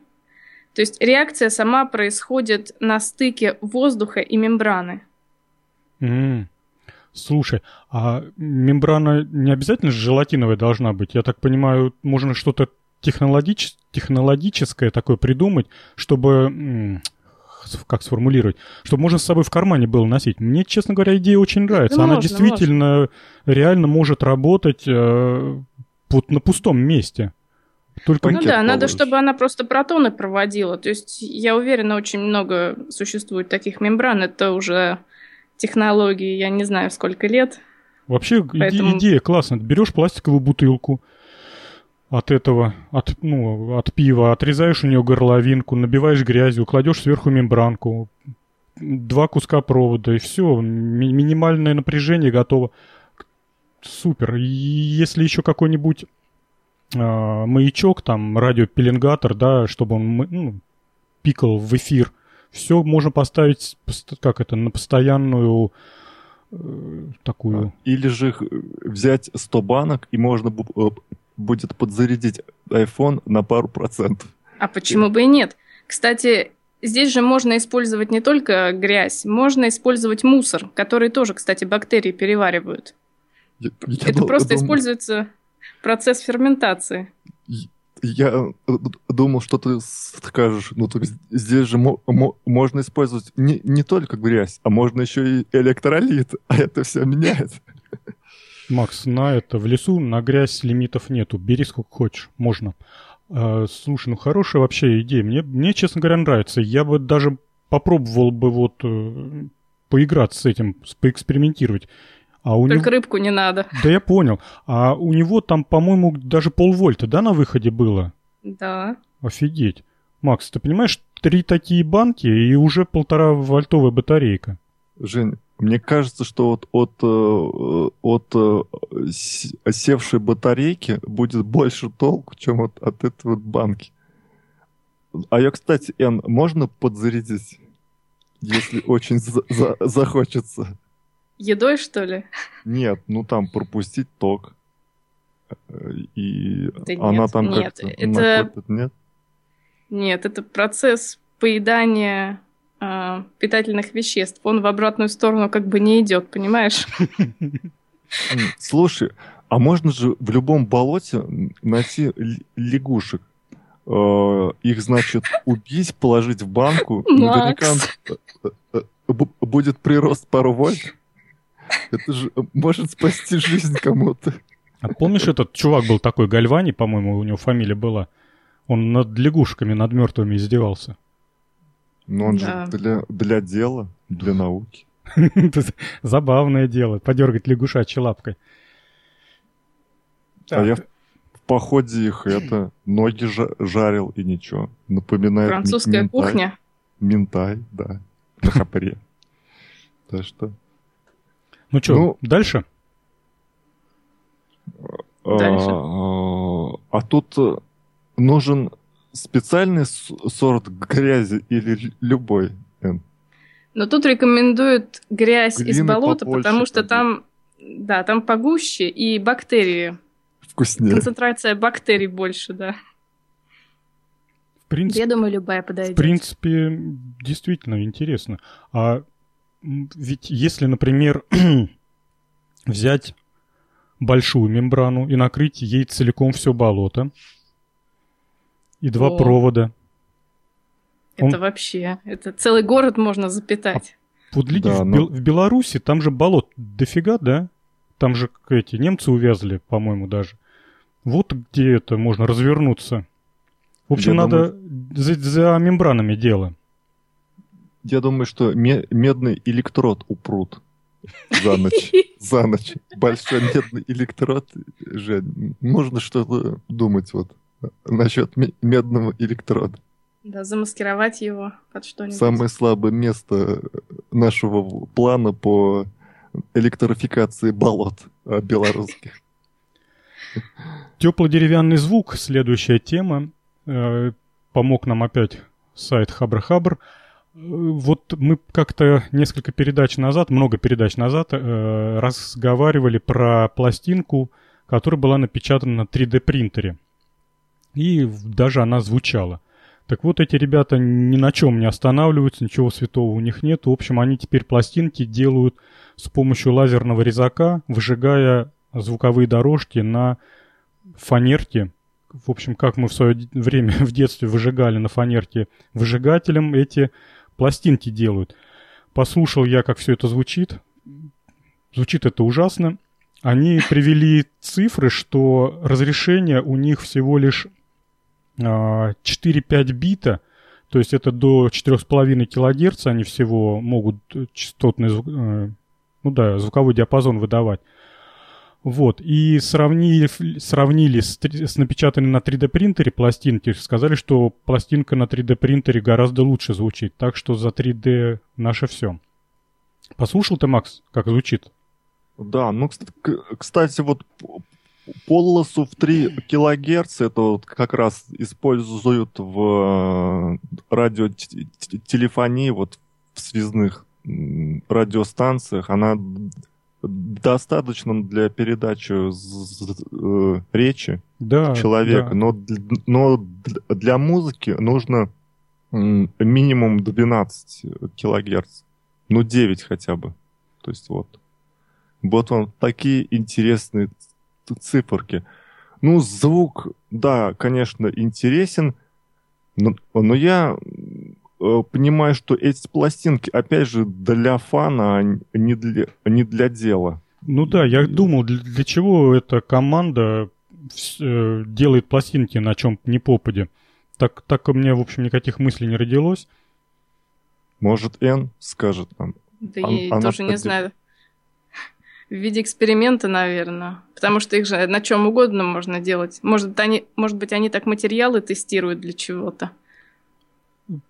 То есть реакция сама происходит на стыке воздуха и мембраны. Mm. Слушай, а мембрана не обязательно желатиновая должна быть? Я так понимаю, можно что-то технологич... технологическое такое придумать, чтобы как сформулировать, чтобы можно с собой в кармане было носить. Мне, честно говоря, идея очень нравится. Да Она можно, действительно можно. реально может работать э, вот на пустом месте. Только ну да, надо, чтобы она просто протоны проводила. То есть я уверена, очень много существует таких мембран. Это уже технологии, я не знаю, сколько лет. Вообще Поэтому... идея классная. Берешь пластиковую бутылку от этого, от, ну, от пива, отрезаешь у нее горловинку, набиваешь грязью, кладешь сверху мембранку, два куска провода, и все, ми- минимальное напряжение готово. Супер. И если еще какой-нибудь э, маячок, там, радиопеленгатор, да, чтобы он ну, пикал в эфир, все можно поставить, как это, на постоянную э, такую... Или же э, взять 100 банок, и можно э, будет подзарядить iPhone на пару процентов. А почему бы и нет? Кстати, здесь же можно использовать не только грязь, можно использовать мусор, который тоже, кстати, бактерии переваривают. Я, я Это дум, просто дум... используется процесс ферментации я э, думал, что ты скажешь, ну, так здесь же мо- мо- можно использовать не, не только грязь, а можно еще и электролит, а это все меняет. Макс, на это в лесу на грязь лимитов нету, бери сколько хочешь, можно. А, слушай, ну хорошая вообще идея, мне, мне, честно говоря, нравится. Я бы даже попробовал бы вот э, поиграться с этим, поэкспериментировать. А у Только него... рыбку не надо. Да я понял. А у него там, по-моему, даже полвольта, да, на выходе было? Да. Офигеть. Макс, ты понимаешь, три такие банки и уже полтора вольтовая батарейка. Жень, мне кажется, что вот от, э, от э, с- севшей батарейки будет больше толку, чем от, от этой вот банки. А я, кстати, Эн, можно подзарядить, если очень за- за- захочется? Едой, что ли? Нет, ну там пропустить ток. Э, И Да она нет, там нет, как-то это- накопит, нет? Нет, это процесс поедания а, питательных веществ. Он в обратную сторону как бы не идет, понимаешь? Слушай, а можно же в любом болоте найти лягушек? Э, Их, значит, убить, положить в банку. Наверняка э, э, бу- будет прирост пару вольт. Это же может спасти жизнь кому-то. А помнишь, этот чувак был такой, Гальвани, по-моему, у него фамилия была? Он над лягушками, над мертвыми издевался. Но он Да. же для, для дела, для науки. Забавное дело, подергать лягушачьей лапкой. А я в походе их это ноги жа- жарил и ничего. Напоминает ми- Французская кухня. Минтай, да. На хапре. Так что... Ну что, Ну, дальше? Дальше. А, а тут э, нужен специальный сорт грязи или любой? Но тут рекомендуют грязь из Глины болота, побольше потому что там, да, там погуще и бактерии. Вкуснее. Концентрация бактерий больше, да. В принципе, Я думаю, любая В подойдет. принципе, действительно интересно. А ведь если, например, взять большую мембрану и накрыть ей целиком все болото и два О. провода. Это он- вообще, это целый город можно запитать. Вот гляди, Да, в, но- Бел- в Беларуси там же болот дофига, да? Там же эти немцы увязли, по-моему, даже. Вот где это можно развернуться. В общем, Я надо за, за мембранами дело. Я думаю, что ме- медный электрод упрут за ночь. За ночь. Большой медный электрод. Жень, можно что-то думать вот насчет ме- медного электрода. Да, замаскировать его под что-нибудь. Самое слабое место нашего плана по электрификации болот э, белорусских. Теплодеревянный звук, следующая тема. Э, помог нам опять сайт Хабр-Хабр. Э, Вот мы как-то несколько передач назад, много передач назад, э, разговаривали про пластинку, которая была напечатана на 3D принтере. И в- даже она звучала. Так вот, эти ребята ни на чем не останавливаются, ничего святого у них нет. В общем, они теперь пластинки делают с помощью лазерного резака, выжигая звуковые дорожки на фанерке. В общем, как мы в свое время в детстве выжигали на фанерке выжигателем, эти пластинки делают. Послушал я, как все это звучит. Звучит это ужасно. Они привели цифры, что разрешение у них всего лишь а, 4-5 бита, то есть это до 4,5 килогерца они всего могут частотный э, ну да, звуковой диапазон выдавать. Вот, и сравнили, сравнили с, с напечатанной на 3D принтере пластинки, сказали, что пластинка на 3D принтере гораздо лучше звучит, так что за 3D наше все. Послушал ты, Макс, как звучит? Да, ну, кстати, вот полосу в 3 килогерца это вот как раз используют в э, радиотелефонии, вот в связных радиостанциях. Она д- достаточно для передачи э, речи Да. человека, да. но, но дл- для музыки нужно минимум 12 килогерц. Ну, 9 хотя бы. То есть вот. Вот вам такие интересные циферки. Ну, звук, да, конечно, интересен, но, но я понимаю, что эти пластинки, опять же, для фана, а не для, не для дела. Ну да, я думал, для, для чего эта команда э, делает пластинки на чем ни попади. Так, так у меня, в общем, никаких мыслей не родилось. Может, Н скажет нам. Да Ан- я она тоже не знаю. В виде эксперимента, наверное. Потому что их же на чем угодно можно делать. Может, они, может быть, они так материалы тестируют для чего-то.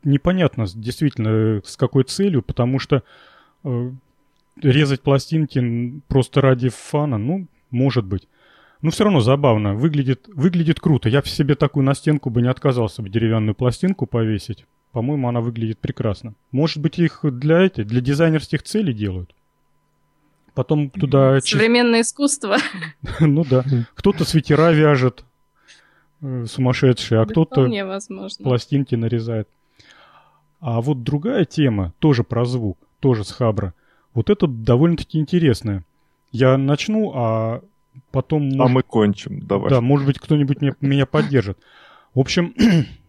Непонятно, действительно, с какой целью, потому что э, резать пластинки просто ради фана, ну, может быть. Но все равно забавно, выглядит, выглядит круто. Я в себе такую на стенку бы не отказался бы деревянную пластинку повесить. По-моему, она выглядит прекрасно. Может быть, их для этих, для дизайнерских целей делают. Потом туда... Современное искусство. Ну да. Кто-то свитера вяжет, э, сумасшедший, а кто-то пластинки нарезает. А вот другая тема, тоже про звук, тоже с Хабра. Вот это довольно-таки интересная. Я начну, а потом... А может... мы кончим, давай. Да, может быть, кто-нибудь меня, меня поддержит. В общем,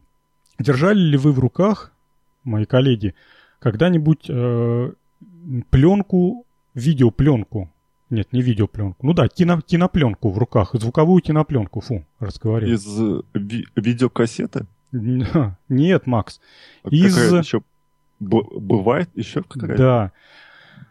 Держали ли вы в руках, мои коллеги, когда-нибудь э, пленку, видеопленку? Нет, не видеопленку. Ну да, кино, кинопленку в руках, звуковую кинопленку. Фу, разговариваю. Из ви- видеокассеты? Нет, Макс. А Из... еще бывает еще какая-то? Да.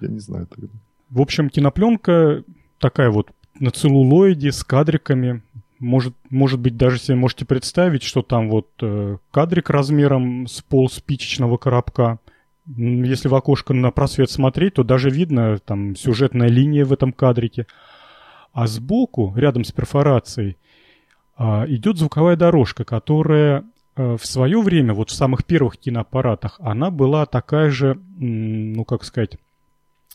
Я не знаю тогда. В общем, кинопленка такая вот на целлулоиде с кадриками может, может быть, даже себе можете представить, что там вот э, кадрик размером с пол спичечного коробка. Если в окошко на просвет смотреть, то даже видно там сюжетная линия в этом кадрике. А сбоку, рядом с перфорацией, э, идет звуковая дорожка, которая в свое время, вот в самых первых киноаппаратах, она была такая же, ну как сказать,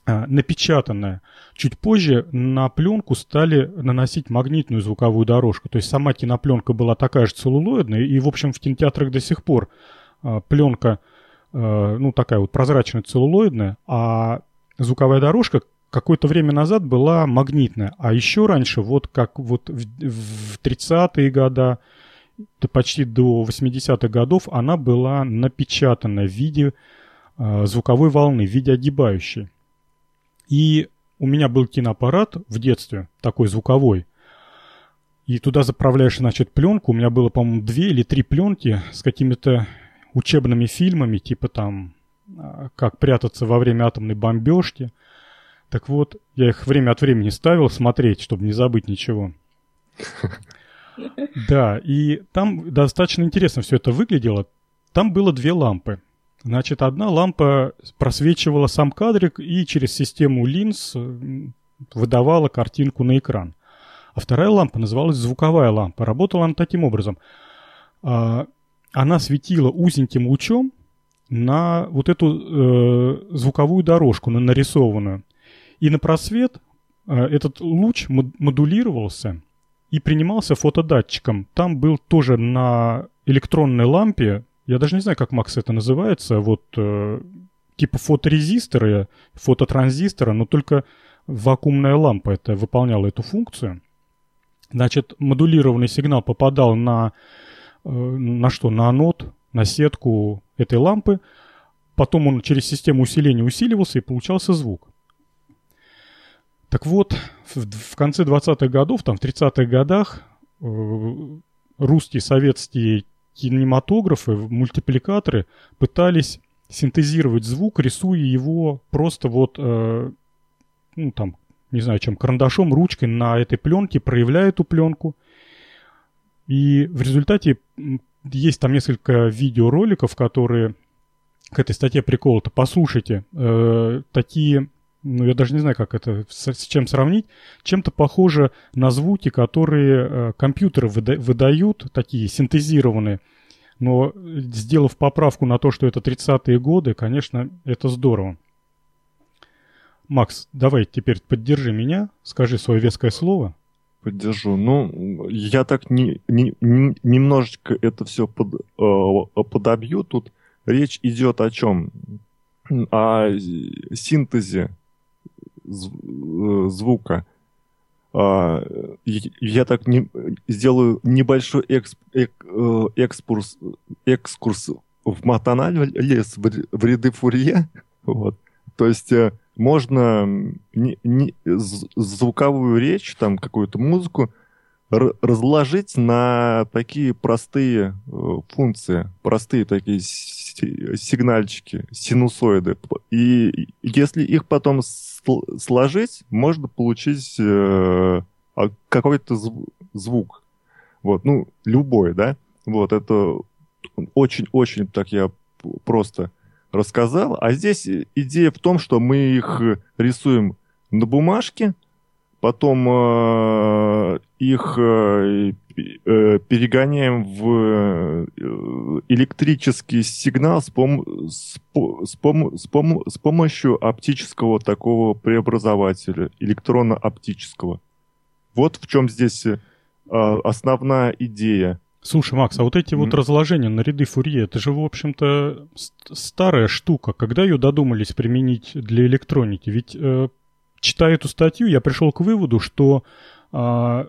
а, напечатанная. Чуть позже на пленку стали наносить магнитную звуковую дорожку. То есть сама кинопленка была такая же целлулоидная, и, в общем, в кинотеатрах до сих пор а, пленка, ну, такая вот прозрачная целлулоидная, а звуковая дорожка какое-то время назад была магнитная. А еще раньше, вот как вот в, в 30-е годы, почти до 80-х годов, она была напечатана в виде звуковой волны, в виде огибающей. И у меня был киноаппарат в детстве, такой звуковой. И туда заправляешь, значит, пленку. У меня было, по-моему, две или три пленки с какими-то учебными фильмами, типа там а, «Как прятаться во время атомной бомбежки». Так вот, я их время от времени ставил смотреть, чтобы не забыть ничего. Да, и там достаточно интересно все это выглядело. Там было две лампы. Значит, одна лампа просвечивала сам кадрик и через систему линз э, выдавала картинку на экран. А вторая лампа называлась звуковая лампа. Работала она таким образом. А, она светила узеньким лучом на вот эту э, звуковую дорожку, на нарисованную. И на просвет э, этот луч модулировался и принимался фотодатчиком. Там был тоже на электронной лампе я даже не знаю, как, Макс, это называется. Вот э, типа фоторезистора, фототранзистора, но только вакуумная лампа это выполняла эту функцию. Значит, модулированный сигнал попадал на, э, на что? На анод, на сетку этой лампы. Потом он через систему усиления усиливался и получался звук. Так вот, в, в конце 20-х годов, там в 30-х годах, э, русские советские кинематографы, мультипликаторы пытались синтезировать звук, рисуя его просто вот, э, ну там, не знаю чем, карандашом, ручкой на этой пленке, проявляя эту пленку. И в результате есть там несколько видеороликов, которые к этой статье приколоты. Послушайте, э, такие ну, я даже не знаю, как это, с, чем сравнить, чем-то похоже на звуки, которые э, компьютеры выда- выдают, такие синтезированные. Но сделав поправку на то, что это 30-е годы, конечно, это здорово. Макс, давай теперь поддержи меня, скажи свое веское слово. Поддержу. Ну, я так не, не, не, немножечко это все под, э, подобью. Тут речь идет о чем? О синтезе звука. А, я так не, сделаю небольшой эксп, эк, э, экскурс, экскурс в матанализ в ряды Фурье. Вот. То есть э, можно не, не, звуковую речь, там какую-то музыку разложить на такие простые функции, простые такие сигнальчики, синусоиды. И если их потом сложить, можно получить э, а, какой-то звук. Вот, ну, любой, да? Вот, это очень-очень так я просто рассказал. А здесь идея в том, что мы их рисуем на бумажке, потом э, их э, э, перегоняем в э, электрический сигнал с, пом с, пом с, пом с помощью оптического такого преобразователя, электронно-оптического. Вот в чем здесь основная идея. Слушай, Макс, а вот эти mm-hmm. вот разложения на ряды Фурье, это же, в общем-то, старая штука. Когда ее додумались применить для электроники? Ведь, э, читая эту статью, я пришел к выводу, что э,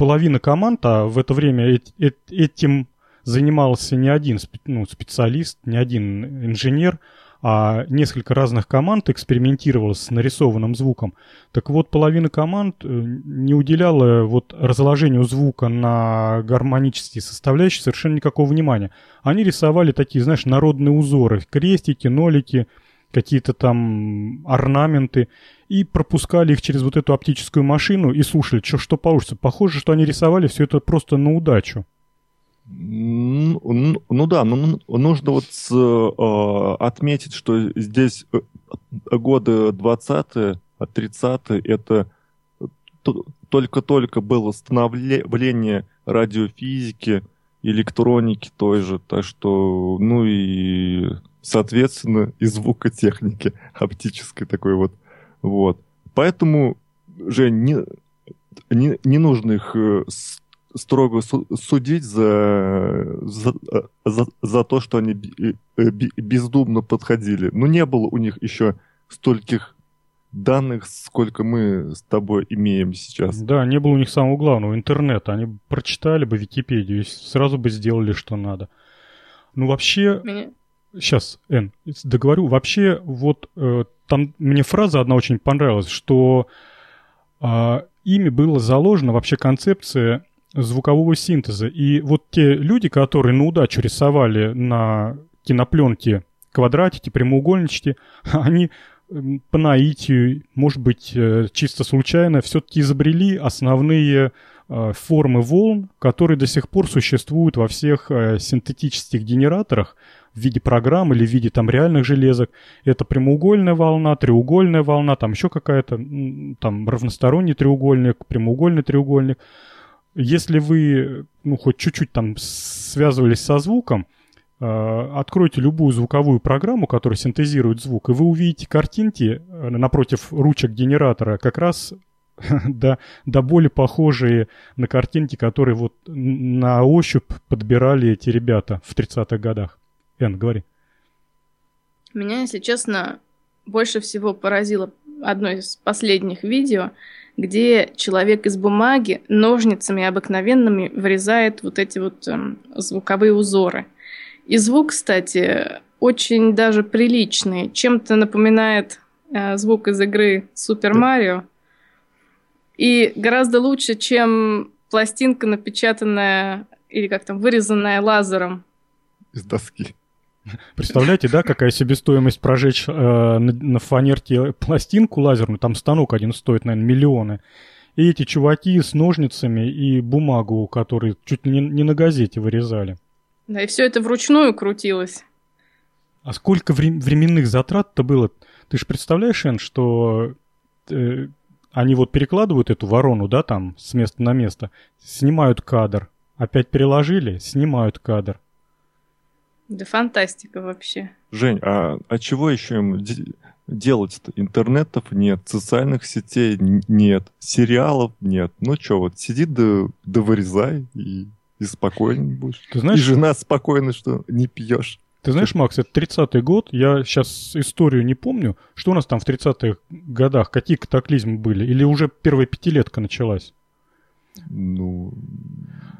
половина команд, а в это время э- э- этим занимался не один ну, специалист, не один инженер, а несколько разных команд экспериментировало с нарисованным звуком. Так вот, половина команд э, не уделяла вот разложению звука на гармонические составляющие совершенно никакого внимания. Они рисовали такие, знаешь, народные узоры, крестики, нолики, какие-то там орнаменты, и пропускали их через вот эту оптическую машину и слушали, что, что получится. Похоже, что они рисовали все это просто на удачу. Ну, ну да, ну, нужно вот э, отметить, что здесь э, годы 20-е, 30-е, это только-только было становление радиофизики, электроники той же, так что, ну и, соответственно, и звукотехники оптической такой вот. Вот. Поэтому, же не, не, не нужно их э, строго судить за, за, за, за то, что они э, бездумно подходили. Но не было у них еще стольких данных, сколько мы с тобой имеем сейчас. Да, не было у них самого главного, интернета. Они прочитали бы Википедию и сразу бы сделали, что надо. Ну, вообще... Меня... Сейчас, Эн, договорю. Вообще, вот э, там мне фраза одна очень понравилась, что э, ими было заложено вообще концепция звукового синтеза. И вот те люди, которые на удачу рисовали на кинопленке квадратики, прямоугольнички, они по наитию, может быть, э, чисто случайно, все-таки изобрели основные э, формы волн, которые до сих пор существуют во всех э, синтетических генераторах в виде программ или в виде там реальных железок. Это прямоугольная волна, треугольная волна, там еще какая-то, там равносторонний треугольник, прямоугольный треугольник – если вы, ну, хоть чуть-чуть там связывались со звуком, э, откройте любую звуковую программу, которая синтезирует звук, и вы увидите картинки э, напротив ручек генератора, как раз до, до боли похожие на картинки, которые вот на ощупь подбирали эти ребята в 30-х годах. Эн, говори. Меня, если честно, больше всего поразило одно из последних видео – где человек из бумаги ножницами обыкновенными вырезает вот эти вот э, звуковые узоры. И звук, кстати, очень даже приличный. Чем-то напоминает э, звук из игры Супер Марио. И гораздо лучше, чем пластинка, напечатанная или как там, вырезанная лазером. Из доски. Представляете, да, какая себестоимость прожечь э, на, на фанерке пластинку лазерную, там станок один стоит, наверное, миллионы. И эти чуваки с ножницами и бумагу, которые чуть не, не на газете вырезали. Да, и все это вручную крутилось. А сколько вре- временных затрат-то было? Ты же представляешь, Эн, что э, они вот перекладывают эту ворону, да, там, с места на место, снимают кадр, опять переложили, снимают кадр. Да фантастика вообще. Жень, а, а чего еще им делать-то? Интернетов нет, социальных сетей нет, сериалов нет. Ну что, вот сиди да, да вырезай и, и спокойно будешь. Ты знаешь, и жена спокойна, что не пьешь. Ты знаешь, Макс, это 30-й год, я сейчас историю не помню, что у нас там в 30-х годах, какие катаклизмы были, или уже первая пятилетка началась? Ну,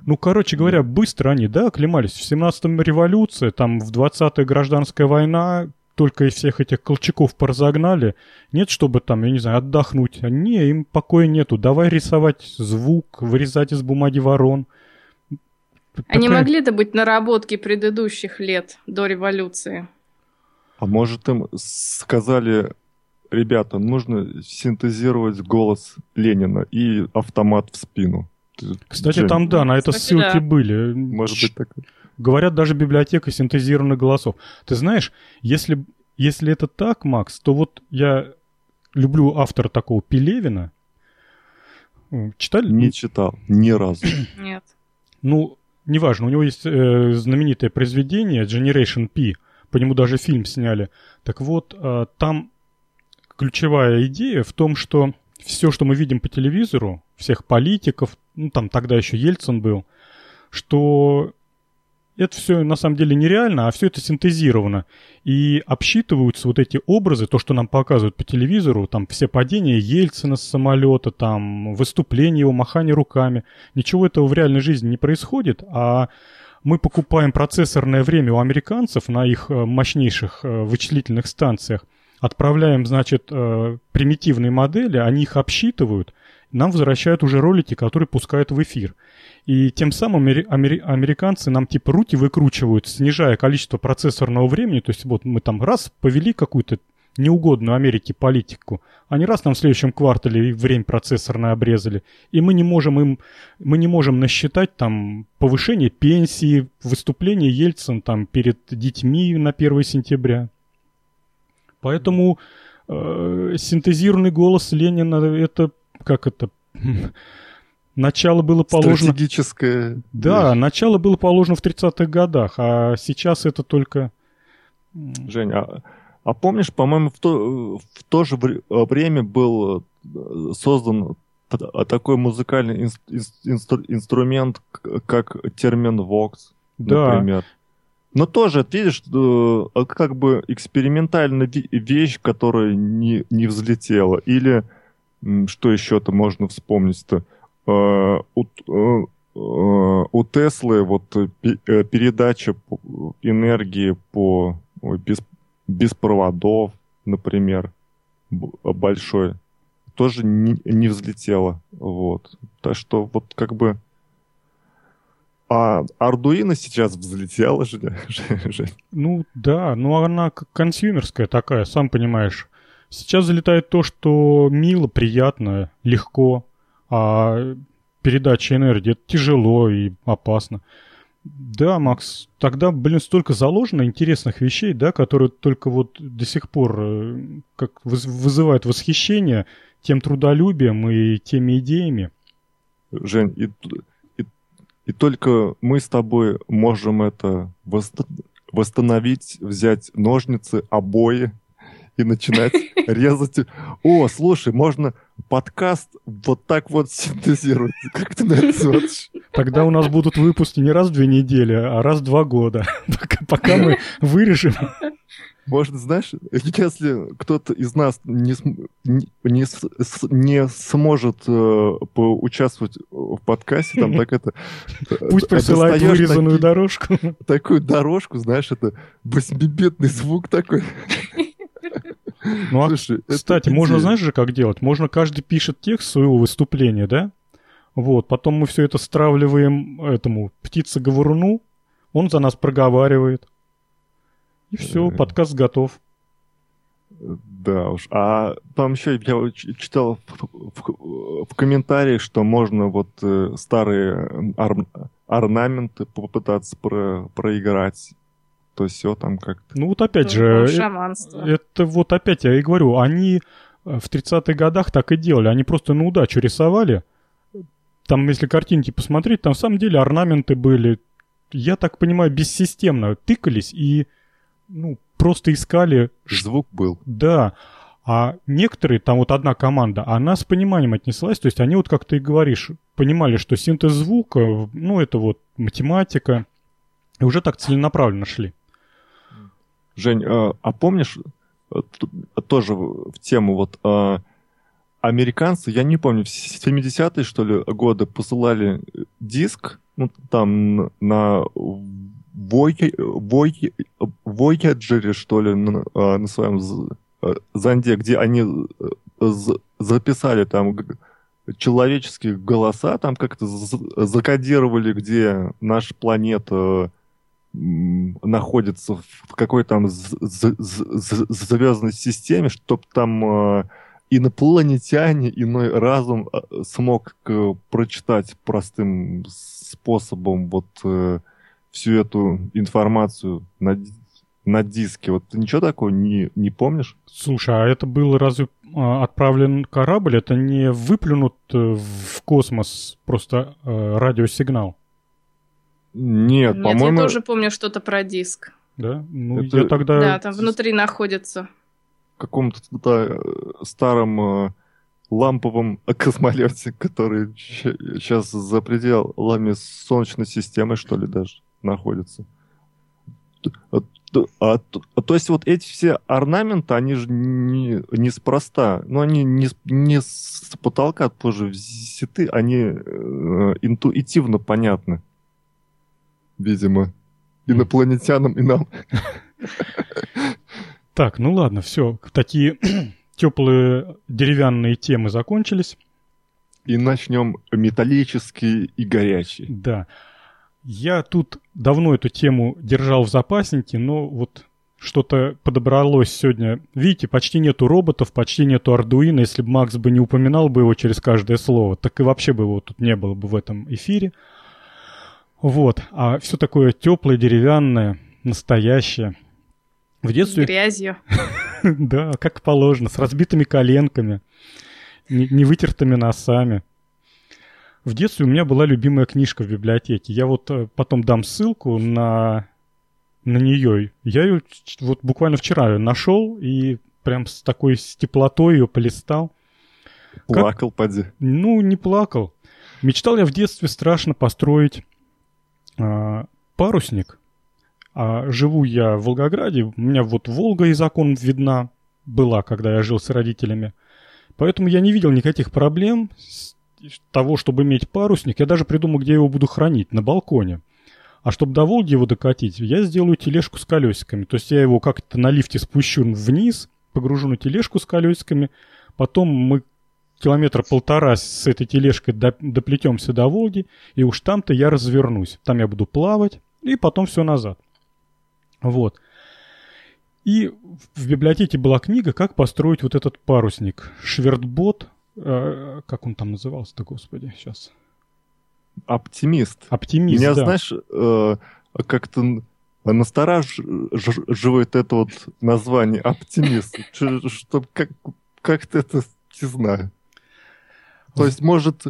ну, короче говоря, быстро они, да, оклемались. В 17-м революция, там в 20-й гражданская война, только и всех этих колчаков поразогнали. Нет, чтобы там, я не знаю, отдохнуть. А не, им покоя нету. Давай рисовать звук, вырезать из бумаги ворон. Они такая... могли это быть наработки предыдущих лет до революции. А может им сказали, ребята, нужно синтезировать голос Ленина и автомат в спину. Кстати, там, да, на это Кстати, ссылки да. были. Может быть, так. Говорят, даже библиотека синтезированных голосов. Ты знаешь, если, если это так, Макс, то вот я люблю автора такого Пелевина. Читали? Не читал, ни разу. Нет. Ну, неважно, у него есть э, знаменитое произведение Generation P, по нему даже фильм сняли. Так вот, э, там ключевая идея в том, что все, что мы видим по телевизору, всех политиков, ну там тогда еще Ельцин был, что это все на самом деле нереально, а все это синтезировано. И обсчитываются вот эти образы, то, что нам показывают по телевизору, там все падения Ельцина с самолета, там выступления его, махание руками. Ничего этого в реальной жизни не происходит, а мы покупаем процессорное время у американцев на их э, мощнейших э, вычислительных станциях, отправляем, значит, э, примитивные модели, они их обсчитывают, нам возвращают уже ролики, которые пускают в эфир. И тем самым амери- амери- американцы нам типа руки выкручивают, снижая количество процессорного времени. То есть вот мы там раз повели какую-то неугодную Америке политику, они раз нам в следующем квартале время процессорное обрезали, и мы не можем им, мы не можем насчитать там повышение пенсии, выступление Ельцин там перед детьми на 1 сентября. Поэтому э, синтезированный голос Ленина это как это начало было положено... Стратегическое... Да, начало было положено в 30-х годах, а сейчас это только... Жень, а, а помнишь, по-моему, в то, в то же время был э, создан такой музыкальный инстру инструмент, как термин Vox, да. например. Но тоже, видишь, э, как бы экспериментальная вещь, которая не, не взлетела. Или что еще-то можно вспомнить-то? Э, у, э, у Теслы вот передача энергии по без, без проводов, например, большой, тоже не, не взлетела. Вот. Так что вот как бы а Ардуино сейчас взлетела же. Ну да, ну она консюмерская такая, сам понимаешь. Сейчас залетает то, что мило, приятно, легко, а передача энергии это тяжело и опасно. Да, Макс, тогда, блин, столько заложено интересных вещей, да, которые только вот до сих пор э, как вызывают восхищение тем трудолюбием и теми идеями. Жень, и и только мы с тобой можем это восстановить, взять ножницы, обои и начинать резать. О, слушай, можно подкаст вот так вот синтезировать. Как ты на это смотришь? Тогда у нас будут выпуски не раз в две недели, а раз в два года. Пока мы вырежем можно, знаешь, если кто-то из нас не, не, не, сможет э, поучаствовать в подкасте, там так это... Э, Пусть присылает вырезанную таки, дорожку. Такую дорожку, знаешь, это восьмибитный звук такой. Ну, а, Слушай, кстати, можно, знаешь же, как делать? Можно каждый пишет текст своего выступления, да? Вот, потом мы все это стравливаем этому птице-говоруну, он за нас проговаривает. И все, э. подкаст готов. Да уж. А там еще я читал в, в, в комментариях, что можно вот э, старые ор, орнаменты попытаться про, проиграть. То все там как-то. Ну вот опять ну, же, это, это вот опять я и говорю, они э, в 30-х годах так и делали. Они просто на удачу рисовали. Там, если картинки посмотреть, там в самом деле орнаменты были, я так понимаю, бессистемно тыкались и ну, просто искали... Звук был. Да. А некоторые, там вот одна команда, она с пониманием отнеслась, то есть они вот, как ты и говоришь, понимали, что синтез звука, ну, это вот математика, и уже так целенаправленно шли. Жень, а, а помнишь, тоже в тему вот а, американцы, я не помню, в 70-е, что ли, годы посылали диск, ну, там на Voyager, что ли, на, а, на своем зонде, где они э, записали там человеческие голоса там как-то закодировали, где наша планета находится в какой там звездной системе, чтобы там э, инопланетяне, иной разум э, смог прочитать простым способом вот э, всю эту информацию на, на диске. Вот ты ничего такого не, не помнишь? Слушай, а это был разве а, отправлен корабль? Это не выплюнут в космос просто радиосигнал? Нет, Нет, по-моему... я тоже помню что-то про диск. Да? Ну, это... я тогда... Да, там внутри находится. В каком-то э, старом э, ламповом космолете, который сейчас за пределами Солнечной системы, что ли, даже находится. А, а, а, то есть вот эти все орнаменты, они же не, неспроста, но они не, не с потолка позже взяты, они э, интуитивно понятны видимо, инопланетянам и нам. Так, ну ладно, все. Такие теплые деревянные темы закончились. И начнем металлические и горячие. Да. Я тут давно эту тему держал в запаснике, но вот что-то подобралось сегодня. Видите, почти нету роботов, почти нету Ардуина. Если бы Макс бы не упоминал бы его через каждое слово, так и вообще бы его тут не было бы в этом эфире. Вот. А все такое теплое, деревянное, настоящее. В детстве... Грязью. Да, как положено, с разбитыми коленками, невытертыми носами. В детстве у меня была любимая книжка в библиотеке. Я вот э, потом дам ссылку на, на нее. Я ее вот буквально вчера нашел и прям с такой с теплотой ее полистал. Плакал, как... поди. Ну, не плакал. Мечтал я в детстве страшно построить а, парусник. А живу я в Волгограде, у меня вот Волга из окон видна была, когда я жил с родителями. Поэтому я не видел никаких проблем с того, чтобы иметь парусник. Я даже придумал, где я его буду хранить, на балконе. А чтобы до Волги его докатить, я сделаю тележку с колесиками. То есть я его как-то на лифте спущу вниз, погружу на тележку с колесиками, потом мы километра полтора с этой тележкой доплетемся до Волги, и уж там-то я развернусь. Там я буду плавать, и потом все назад. Вот. И в библиотеке была книга «Как построить вот этот парусник». Швертбот, э, как он там назывался-то, господи, сейчас. Оптимист. Оптимист, Меня, да. знаешь, э, как-то настораживает это вот название «Оптимист». Что, как, как-то это не знаю. То есть, может,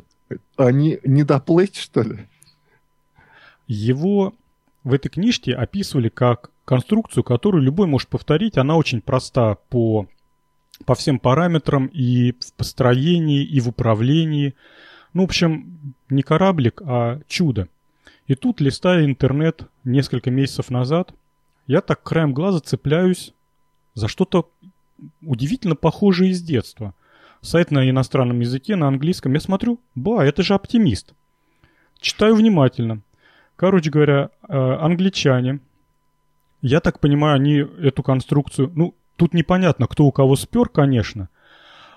они не доплыть, что ли? Его в этой книжке описывали как конструкцию, которую любой может повторить. Она очень проста по, по всем параметрам и в построении, и в управлении. Ну, в общем, не кораблик, а чудо. И тут, листая интернет несколько месяцев назад, я так краем глаза цепляюсь за что-то удивительно похожее из детства сайт на иностранном языке, на английском. Я смотрю, ба, это же оптимист. Читаю внимательно. Короче говоря, э, англичане, я так понимаю, они эту конструкцию, ну, тут непонятно, кто у кого спер, конечно.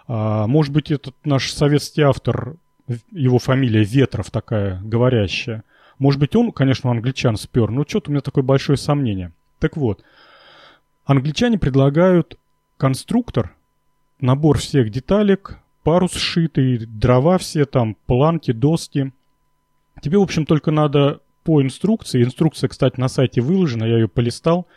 А, может быть, этот наш советский автор, его фамилия Ветров такая, говорящая. Может быть, он, конечно, англичан спер, но что-то у меня такое большое сомнение. Так вот, англичане предлагают конструктор, набор всех деталек, парус сшитый, дрова все там, планки, доски. Тебе, в общем, только надо по инструкции, инструкция, кстати, на сайте выложена, я ее полистал,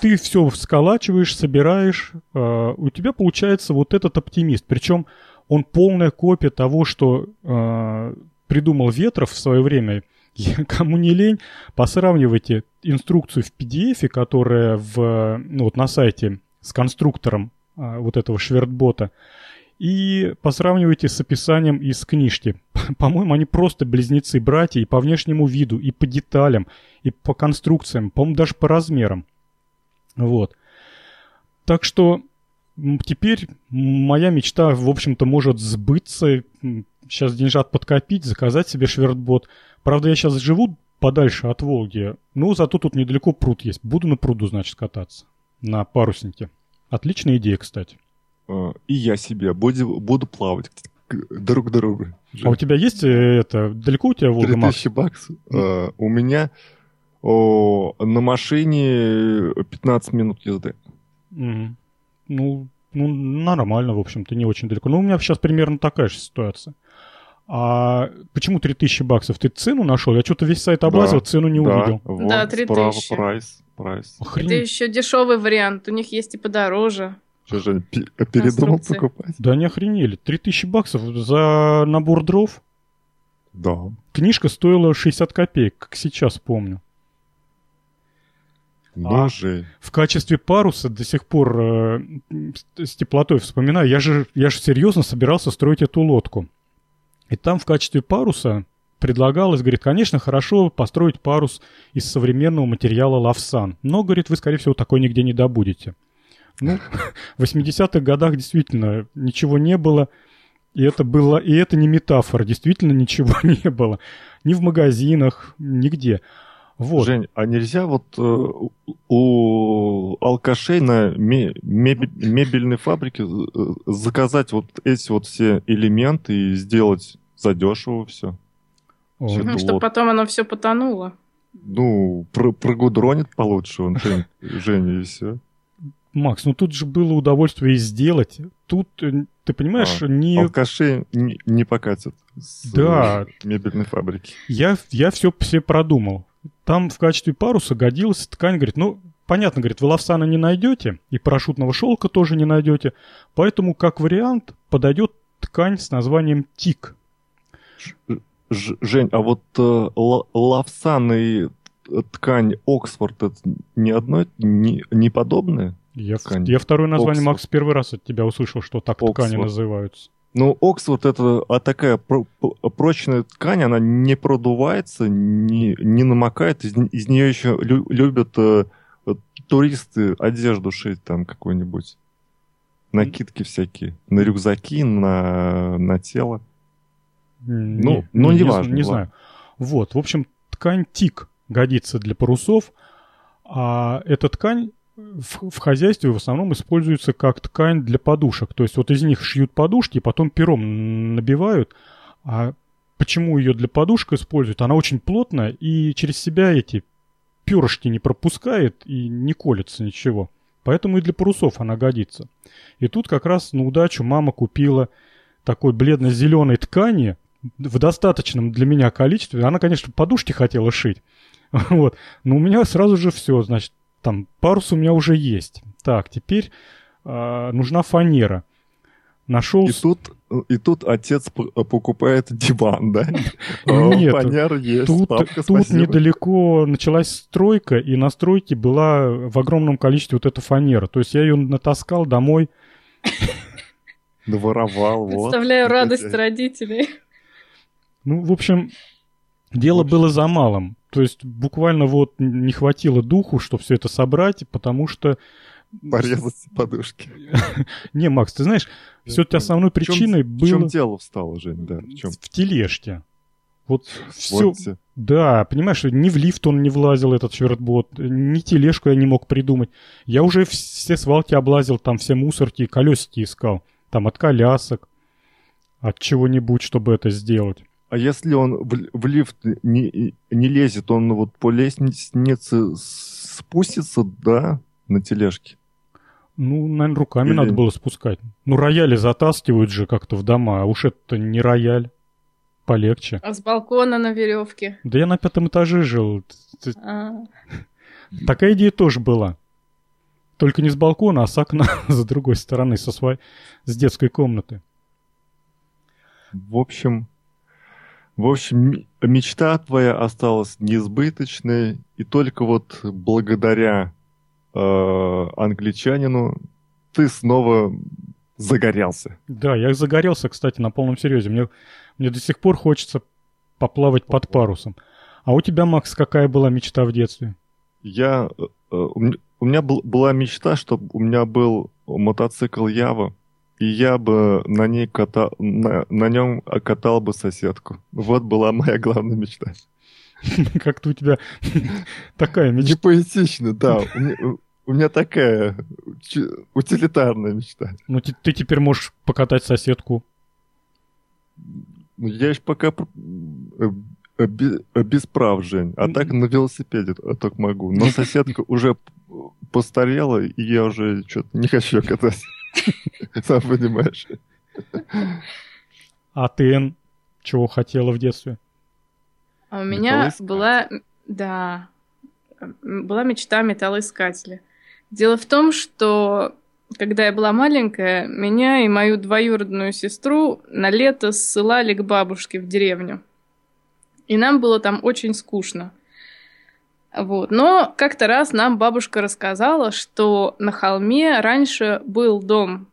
ты все сколачиваешь, собираешь, э, у тебя получается вот этот оптимист. Причем он полная копия того, что э, придумал Ветров в свое время. Кому не лень, посравнивайте инструкцию в PDF, которая в, ну, вот на сайте с конструктором а, вот этого швертбота, и посравнивайте с описанием из книжки. По-моему, они просто близнецы-братья и по внешнему виду, и по деталям, и по конструкциям, по-моему, даже по размерам. Вот. Так что теперь моя мечта, в общем-то, может сбыться. Сейчас деньжат подкопить, заказать себе швертбот. Правда, я сейчас живу подальше от Волги, но зато тут недалеко пруд есть. Буду на пруду, значит, кататься. На паруснике. Отличная идея, кстати. А, и я себе буду, буду плавать друг к другу. А у тебя есть э, это, далеко у тебя Волга Макс? 3000 баксов. А, У меня о, на машине 15 минут езды. Мгм. Ну, ну, нормально, в общем-то, не очень далеко. Ну, у меня сейчас примерно такая же ситуация. А почему 3000 баксов? Ты цену нашел? Я что-то весь сайт облазил, Да, цену не да, увидел. вот, Да, справа 3000. прайс. Прайс. Это еще дешевый вариант. У них есть и подороже. Что же, пе- передумал покупать? Да не охренели. 3000 баксов за набор дров? Да. Книжка стоила 60 копеек, как сейчас помню. А. Жень. В качестве паруса до сих пор э, с теплотой вспоминаю. Я же, я же серьезно собирался строить эту лодку. И там в качестве паруса предлагалось, говорит, конечно, хорошо построить парус из современного материала лавсан. Но, говорит, вы, скорее всего, такой нигде не добудете. Ну, в 80-х годах действительно ничего не было. И это было, и это не метафора, действительно ничего не было. Ни в магазинах, нигде. Вот. Жень, а нельзя вот э, у- алкашей на ме- мебель- мебельной фабрике э, заказать вот эти вот все элементы и сделать задешево все? О, Всё. Это Чтобы потом оно все потонуло. Ну, про прогудронит получше он, Жень, Женя, и все. Макс, ну тут же было удовольствие и сделать. Тут, э, ты понимаешь, А, не... Алкаши не, не покатят с Да. мебельной фабрики. я, я все, все продумал. Там в качестве паруса годилась ткань, говорит, ну, понятно, говорит, вы лавсана не найдете, и парашютного шелка тоже не найдете, поэтому, как вариант, подойдет ткань с названием тик. Ж- Жень, а вот э, ла- лавсан и э, ткань Оксфорд это не одно, не, не подобное? Я, Ткань. я второе название, Оксфорд. Макс, первый раз от тебя услышал, что так ткани Оксфорд. называются. Ну, Оксфорд это а такая про- про- прочная ткань, она не продувается, не, не намокает, из, из нее еще лю- любят э, туристы одежду шить там какую-нибудь. Накидки всякие. На рюкзаки, на, на тело. Ну, не, ну, не, неважно, Не ладно. знаю. Вот, в общем, ткань тик годится для парусов, а эта ткань в, в хозяйстве в основном используется как ткань для подушек. То есть вот из них шьют подушки, потом пером набивают. А почему ее для подушек используют? Она очень плотная и через себя эти перышки не пропускает и не колется ничего. Поэтому и для парусов она годится. И тут как раз на удачу мама купила такой бледно-зеленой ткани в достаточном для меня количестве. Она, конечно, подушки хотела шить. Вот. Но у меня сразу же все, значит, там парус у меня уже есть. Так, теперь а, нужна фанера. Нашел... И тут, и тут отец п- покупает диван, да? Нет, Фанер есть, Тут, папка, тут недалеко началась стройка, и на стройке была в огромном количестве вот эта фанера. То есть я ее натаскал домой. Наворовал, вот. Представляю радость родителей. Ну, в общем, дело В общем. было за малым. То есть буквально вот не хватило духу, чтобы все это собрать, потому что... Порезать подушки. Не, Макс, ты знаешь, все-таки основной причиной В чем было дело встало, Жень, да? В тележке. Вот все, Вот. Да, понимаешь, ни в лифт он не влазил, этот чертбот, ни тележку я не мог придумать. Я уже все свалки облазил, там все мусорки, колесики искал. Там от колясок, от чего-нибудь, чтобы это сделать. А если он в, в лифт не, не лезет, он вот по лестнице спустится, да, на тележке? Ну, наверное, руками Или- надо было спускать. Ну, рояли затаскивают же как-то в дома, а уж это не рояль. Полегче. А с балкона на веревке. Да я на пятом этаже жил. А, Такая идея тоже была. Только не с балкона, а с окна с другой стороны, со своей, с детской комнаты. В общем, в общем, мечта твоя осталась несбыточной, и только вот благодаря э, англичанину ты снова загорелся. Да, я загорелся, кстати, на полном серьезе. Мне, мне до сих пор хочется поплавать под парусом. А у тебя, Макс, какая была мечта в детстве? Я, э, э, у меня, у меня был- была мечта, чтобы у меня был мотоцикл Ява, и я бы на ней катал, на, на нем катал бы соседку. Вот была моя главная мечта. Как-то у тебя такая Не мечта. поэтично, да. У меня, такая утилитарная мечта. Ну, ты, ты теперь можешь покатать соседку. Ну, я еще пока без прав, Жень. А так на велосипеде так могу. Но соседка уже постарела, и я уже что-то не хочу кататься. Сам понимаешь. А ты, чего хотела в детстве? А у меня была, да, была мечта металлоискателя. Дело в том, что когда я была маленькая, меня и мою двоюродную сестру на лето ссылали к бабушке в деревню. И нам было там очень скучно. Вот. Но как-то раз нам бабушка рассказала, что на холме раньше был дом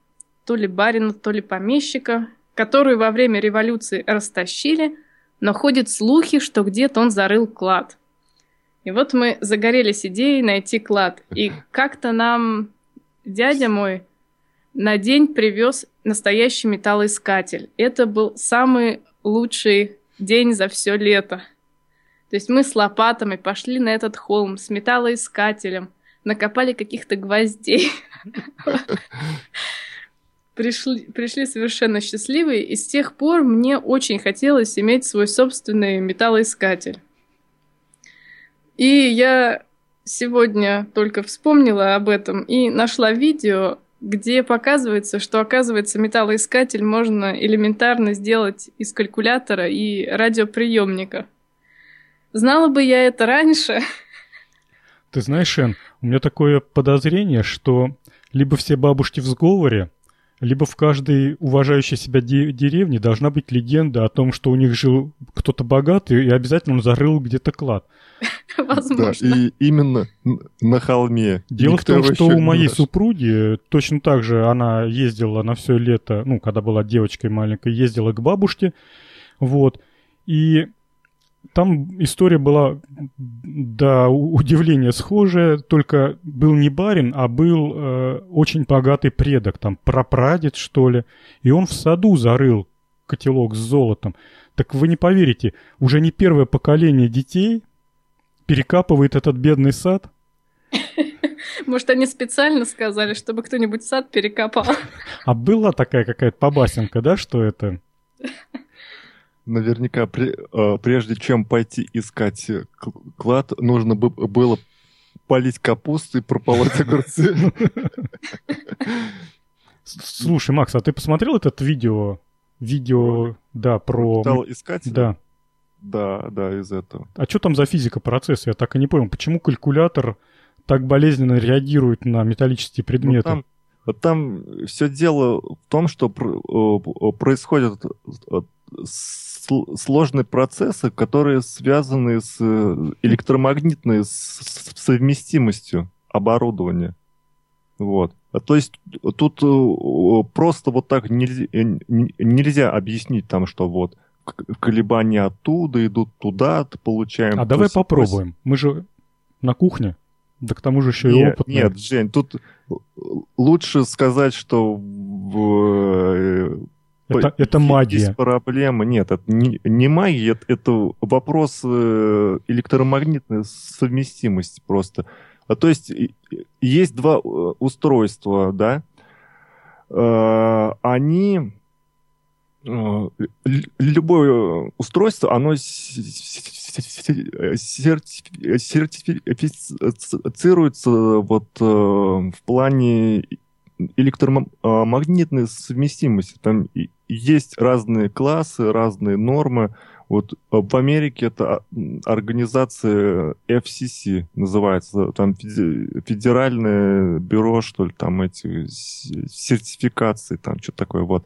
то ли барина, то ли помещика, который во время революции растащили, но ходят слухи, что где-то он зарыл клад. И вот мы загорелись идеей найти клад. И как-то нам дядя мой на день привез настоящий металлоискатель. Это был самый лучший день за все лето. То есть мы с лопатами пошли на этот холм с металлоискателем, накопали каких-то гвоздей. Пришли, пришли совершенно счастливые, и с тех пор мне очень хотелось иметь свой собственный металлоискатель. И я сегодня только вспомнила об этом и нашла видео, где показывается, что, оказывается, металлоискатель можно элементарно сделать из калькулятора и радиоприемника. Знала бы я это раньше. Ты знаешь, Шен, у меня такое подозрение, что либо все бабушки в сговоре, либо в каждой уважающей себя де- деревне должна быть легенда о том, что у них жил кто-то богатый, и обязательно он зарыл где-то клад. Возможно. Да, и именно на холме. Дело Никто в том, что у моей супруги точно так же она ездила на все лето, ну, когда была девочкой маленькой, ездила к бабушке, вот, и там история была до удивления схожая, только был не барин, а был э, очень богатый предок, там прапрадед, что ли, и он в саду зарыл котелок с золотом. Так вы не поверите, уже не первое поколение детей перекапывает этот бедный сад. Может, они специально сказали, чтобы кто-нибудь сад перекопал? А была такая какая-то побасенка, да, что это? наверняка э, прежде чем пойти искать э, клад, нужно бы, было полить капусту и прополоть огурцы. Слушай, Макс, а ты посмотрел этот видео? Видео, да, про... Стал искать? Да. Да, да, из этого. А что там за физика процесса? Я так и не понял. Почему калькулятор так болезненно реагирует на металлические предметы? Ну, там, там все дело в том, что э, происходит сложные процессы, которые связаны с э, электромагнитной совместимостью оборудования. Вот. А то есть тут э, просто вот так нельзя, э, нельзя объяснить там, что вот колебания оттуда идут туда, получаем... А давай попробуем. Мы же на кухне. Да к тому же еще нет, и опытные. Нет, Жень, тут лучше сказать, что в это, это магия. Есть проблема. Нет, это не, не магия, это, это вопрос э, электромагнитной совместимости просто. А, то есть есть два э, устройства, да, э, они любое устройство, оно сертифицируется вот в плане электромагнитной совместимости. Там есть разные классы, разные нормы. Вот в Америке это организация FCC называется, там федеральное бюро, что ли, там эти сертификации, там что-то такое, вот.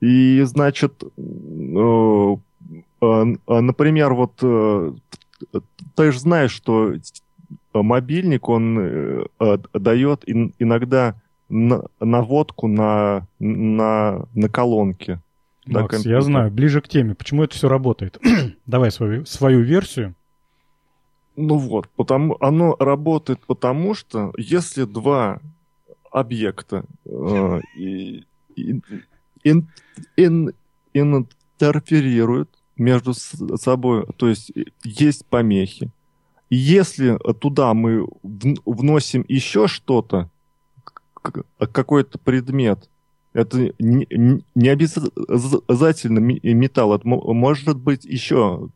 И, значит, э, э, например, вот э, ты же знаешь, что мобильник, он дает иногда наводку на, на, на колонки. Макс, да, я знаю, ближе к теме. Почему это все работает? Давай свою, свою версию. Ну вот, потому, оно работает потому, что если два объекта э, и, и, ин, ин, интерферируют между собой, то есть есть помехи, если туда мы вносим еще что-то, какой-то предмет, Это не, не обязательно металл, это может быть еще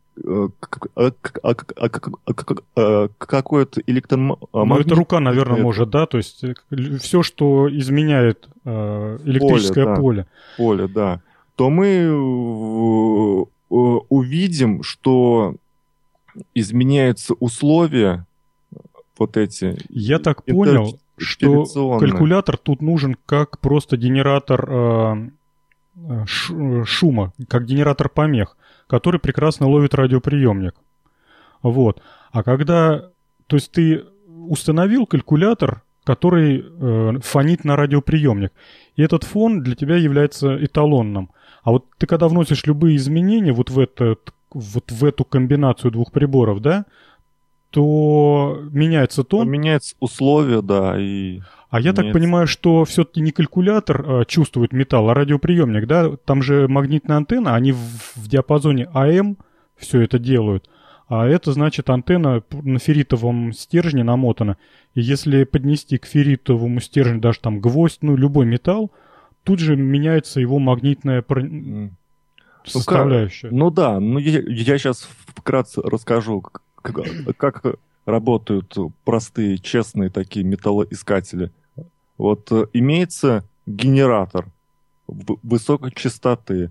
какой-то электромагнит. Ну, это рука, наверное, это... может, да? То есть э, все, что изменяет э, электрическое поле. Поле, да. поле, да. То мы э, увидим, что изменяются условия вот эти. Я так понял, что калькулятор тут нужен как просто генератор э, шума, как генератор помех который прекрасно ловит радиоприемник. Вот. А когда... То есть ты установил калькулятор, который э, фонит на радиоприемник. И этот фон для тебя является эталонным. А вот ты когда вносишь любые изменения вот в, этот, вот в эту комбинацию двух приборов, да, то меняется тон. Меняются условия, да, и... А я так понимаю, что все-таки не калькулятор а, чувствует металл, а радиоприемник, да? Там же магнитная антенна, они в, в диапазоне АМ все это делают. А это значит антенна на ферритовом стержне намотана. И если поднести к ферритовому стержню даже там гвоздь, ну любой металл, тут же меняется его магнитная про... составляющая. Ну, ну да, ну я, я сейчас вкратце расскажу, как, работают простые, честные такие металлоискатели. Вот э, имеется генератор высокой частоты,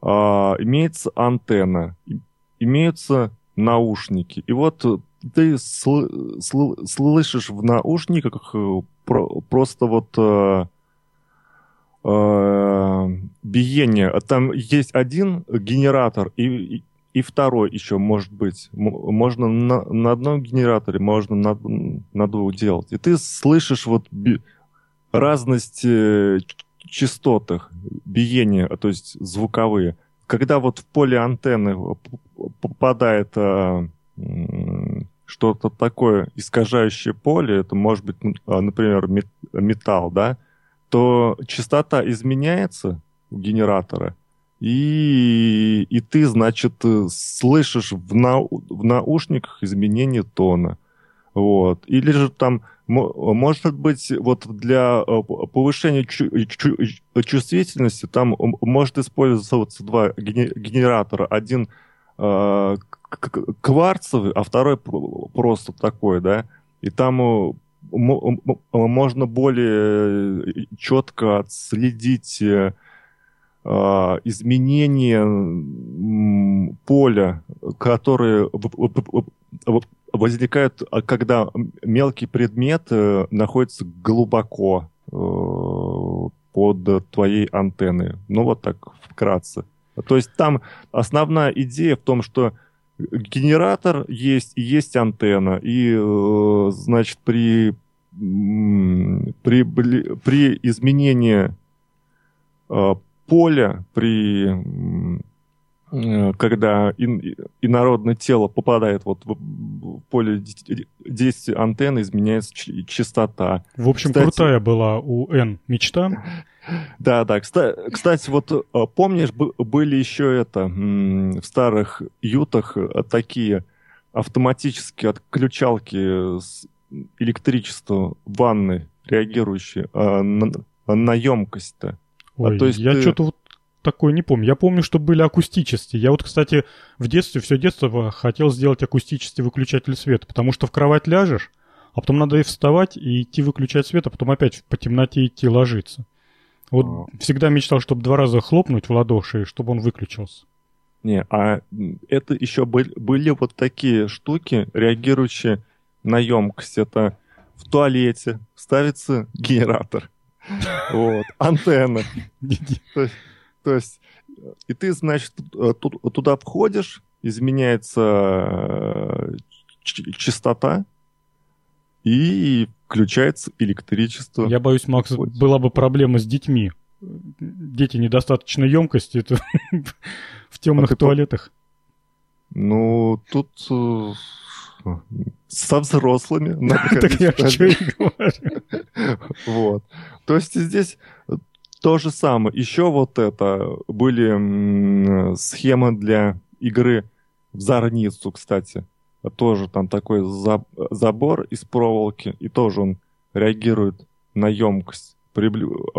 а, имеется антенна, имеются наушники. И вот ты сл- сл- слышишь в наушниках э, про- просто вот э, э, биение. Там есть один генератор, и, и второй еще может быть. Можно на, на одном генераторе, можно на, на двух делать. И ты слышишь вот би, разность э, частотах, биения, то есть звуковые. Когда вот в поле антенны попадает а, что-то такое искажающее поле, это может быть, а, например, металл, да, то частота изменяется у генератора, и, и ты, значит, слышишь в, на, в наушниках изменение тона. Вот. Или же там, может быть, вот для э, повышения чу чу чувствительности там может использоваться два генератора. Один э, кварцевый, а второй просто такой, да. И там э, можно более четко отследить изменение поля, которые возникают, а, когда мелкий предмет э, находится глубоко э, под твоей антенной. Ну, вот так вкратце. То есть там основная идея в том, что генератор есть и есть антенна. И, э, значит, при, при, при изменении поле при э, когда инородное тело попадает вот в поле действия антенны, изменяется частота. В общем, Кстати, крутая была у N мечта. Да, да. Кстати, вот э, помнишь, были еще это в старых ютах э, такие автоматические отключалки с электричества ванны, реагирующие на, на емкость-то. А Ой, а, то есть я ты... что-то вот такое не помню. Я помню, что были акустические. Я вот, кстати, в детстве, все детство хотел сделать акустический выключатель света, потому что в кровать ляжешь, а потом надо и вставать, и идти выключать свет, а потом опять по темноте идти ложиться. Вот а... всегда мечтал, чтобы два раза хлопнуть в ладоши, чтобы он выключился. Не, а это еще были, были вот такие штуки, реагирующие на емкость. Это в туалете ставится генератор вот, антенна. То есть, и ты, значит, туда входишь, изменяется э, частота, и включается электричество. Я боюсь, Макс, была бы проблема с детьми. Дети недостаточно емкости в темных а туалетах. Ну, тут э, со взрослыми. Так я и говорю. Вот. То есть здесь то же самое. Еще вот это были схемы для игры в Зарницу, кстати. Тоже там такой забор из проволоки, и тоже он реагирует на емкость. при,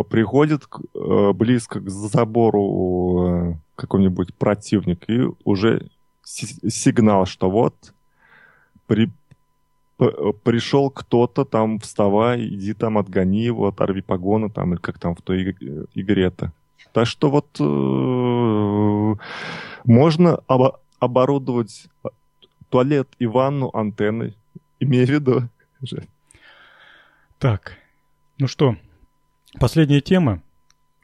приходит э, близко к забору э, какой-нибудь противник, и уже сигнал, что вот при, пришел кто-то там, вставай, иди там, отгони его, оторви погоны там, или как там в той игре-то. Так что вот э, можно об, оборудовать туалет и ванну антенной, имея в виду. Так, ну что, последняя тема.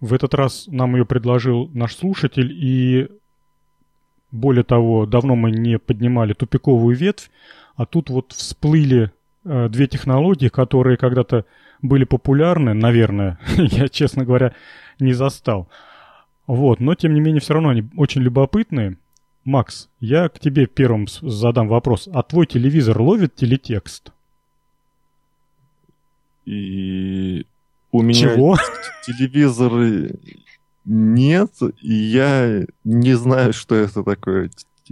В этот раз нам ее предложил наш слушатель, и более того, давно мы не поднимали тупиковую ветвь, а тут вот всплыли э, две технологии, которые когда-то были популярны, наверное, я, честно говоря, не застал. Вот, но тем не менее все равно они очень любопытные. Макс, я к тебе первым задам вопрос. А твой телевизор ловит телетекст? И у меня Чего? телевизор нет, и я не знаю, что это такое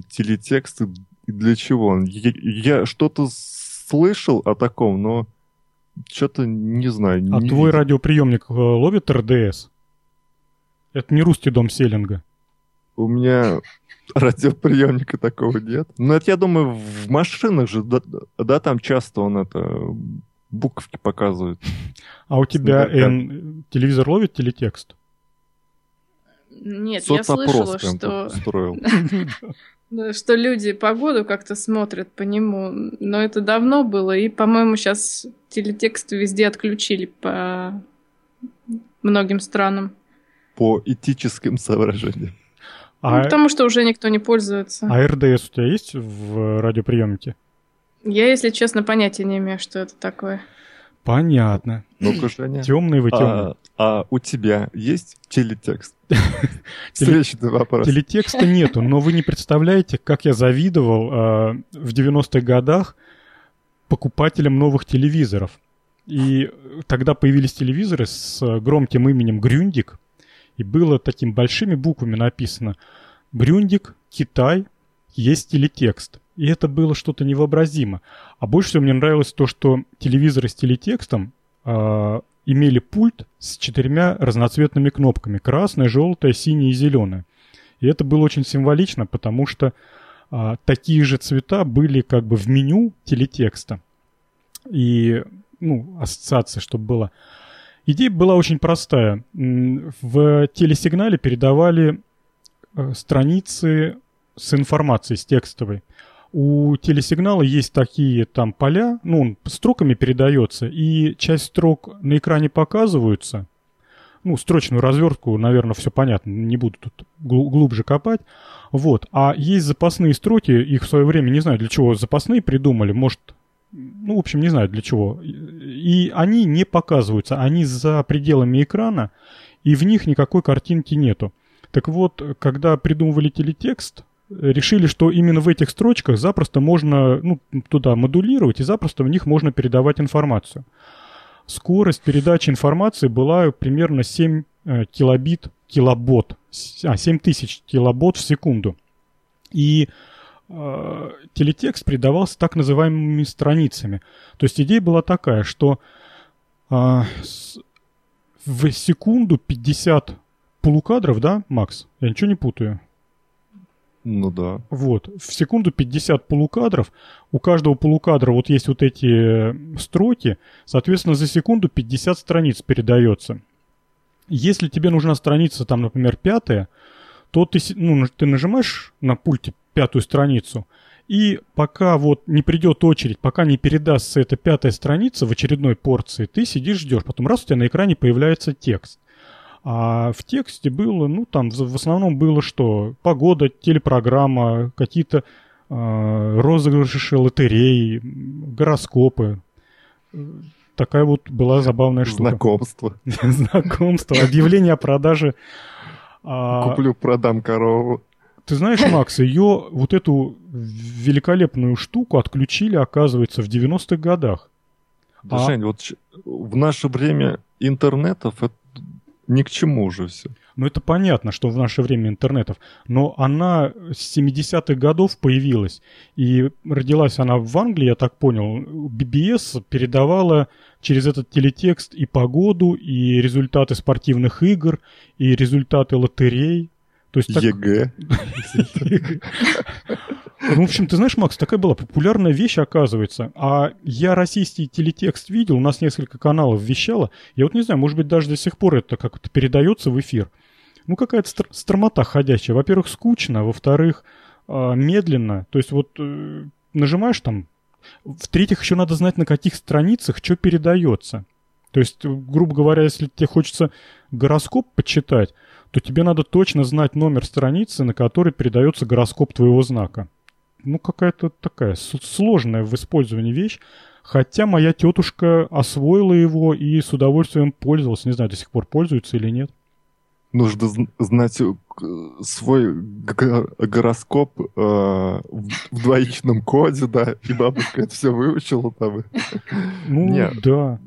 телетекст и для чего он. Я, я что-то слышал о таком, но что-то не знаю. А не твой видел. радиоприемник э, ловит РДС? Это не русский дом селлинга. У меня радиоприемника такого нет. Но это, я думаю, в машинах же, да, да там часто он это буковки показывает. А у тебя Н, телевизор ловит телетекст? Нет, я слышала, что... Строил. что люди погоду как-то смотрят по нему, но это давно было, и, по-моему, сейчас телетекст везде отключили по многим странам. По этическим соображениям. А... Ну, потому что уже никто не пользуется. А РДС у тебя есть в радиоприемнике? Я, если честно, понятия не имею, что это такое. Понятно. Женя. Темный вы темный. А, а у тебя есть телетекст? Встречный вопрос. Телетекста нету, но вы не представляете, как я завидовал э, в 90-х годах покупателям новых телевизоров. И тогда появились телевизоры с громким именем Грюндик, и было такими большими буквами написано «Грюндик, Китай, есть телетекст». И это было что-то невообразимо. А больше всего мне нравилось то, что телевизоры с телетекстом э, имели пульт с четырьмя разноцветными кнопками. Красная, желтая, синяя и зеленая. И это было очень символично, потому что э, такие же цвета были как бы в меню телетекста. И, ну, ассоциация, чтобы была. Идея была очень простая. В телесигнале передавали э, страницы с информацией, с текстовой у телесигнала есть такие там поля, ну, он строками передается, и часть строк на экране показываются. Ну, строчную развертку, наверное, все понятно, не буду тут глубже копать. Вот. А есть запасные строки, их в свое время, не знаю, для чего запасные придумали, может, ну, в общем, не знаю для чего. И они не показываются, они за пределами экрана, и в них никакой картинки нету. Так вот, когда придумывали телетекст, решили, что именно в этих строчках запросто можно ну, туда модулировать, и запросто в них можно передавать информацию. Скорость передачи информации была примерно 7 э, килобит, килобот, а, 7000 килобот в секунду. И э, телетекст передавался так называемыми страницами. То есть идея была такая, что э, с, в секунду 50 полукадров, да, Макс? Я ничего не путаю. Ну да. Вот. В секунду 50 полукадров. У каждого полукадра вот есть вот эти э, строки. Соответственно, за секунду 50 страниц передается. Если тебе нужна страница, там, например, пятая, то ты, ну, ты нажимаешь на пульте пятую страницу, и пока вот не придет очередь, пока не передастся эта пятая страница в очередной порции, ты сидишь, ждешь. Потом раз у тебя на экране появляется текст. А в тексте было, ну, там в основном было что? Погода, телепрограмма, какие-то э, розыгрыши лотереи, гороскопы. Такая вот была забавная штука. Знакомство. Знакомство, объявление о продаже. А, Куплю, продам корову. Ты знаешь, Макс, ее, вот эту великолепную штуку отключили, оказывается, в 90-х годах. Да, а... Жень, вот в наше время интернетов это ни к чему уже все. Ну, это понятно, что в наше время интернетов. Но она с 70-х годов появилась. И родилась она в Англии, я так понял. BBC передавала через этот телетекст и погоду, и результаты спортивных игр, и результаты лотерей. То есть так... ЕГЭ. Ну, в общем, ты знаешь, Макс, такая была популярная вещь, оказывается. А я российский телетекст видел, у нас несколько каналов вещало. Я вот не знаю, может быть, даже до сих пор это как-то передается в эфир. Ну, какая-то стр- стромота ходячая. Во-первых, скучно, во-вторых, э, медленно. То есть вот э, нажимаешь там, в-третьих, еще надо знать, на каких страницах что передается. То есть, грубо говоря, если тебе хочется гороскоп почитать, то тебе надо точно знать номер страницы, на которой передается гороскоп твоего знака. Ну, какая-то такая сложная в использовании вещь. Хотя моя тетушка освоила его и с удовольствием пользовалась. Не знаю, до сих пор пользуется или нет нужно знать э, свой гороскоп э, в двоичном коде, да, и бабушка это все выучила там. Ну, Нет. да.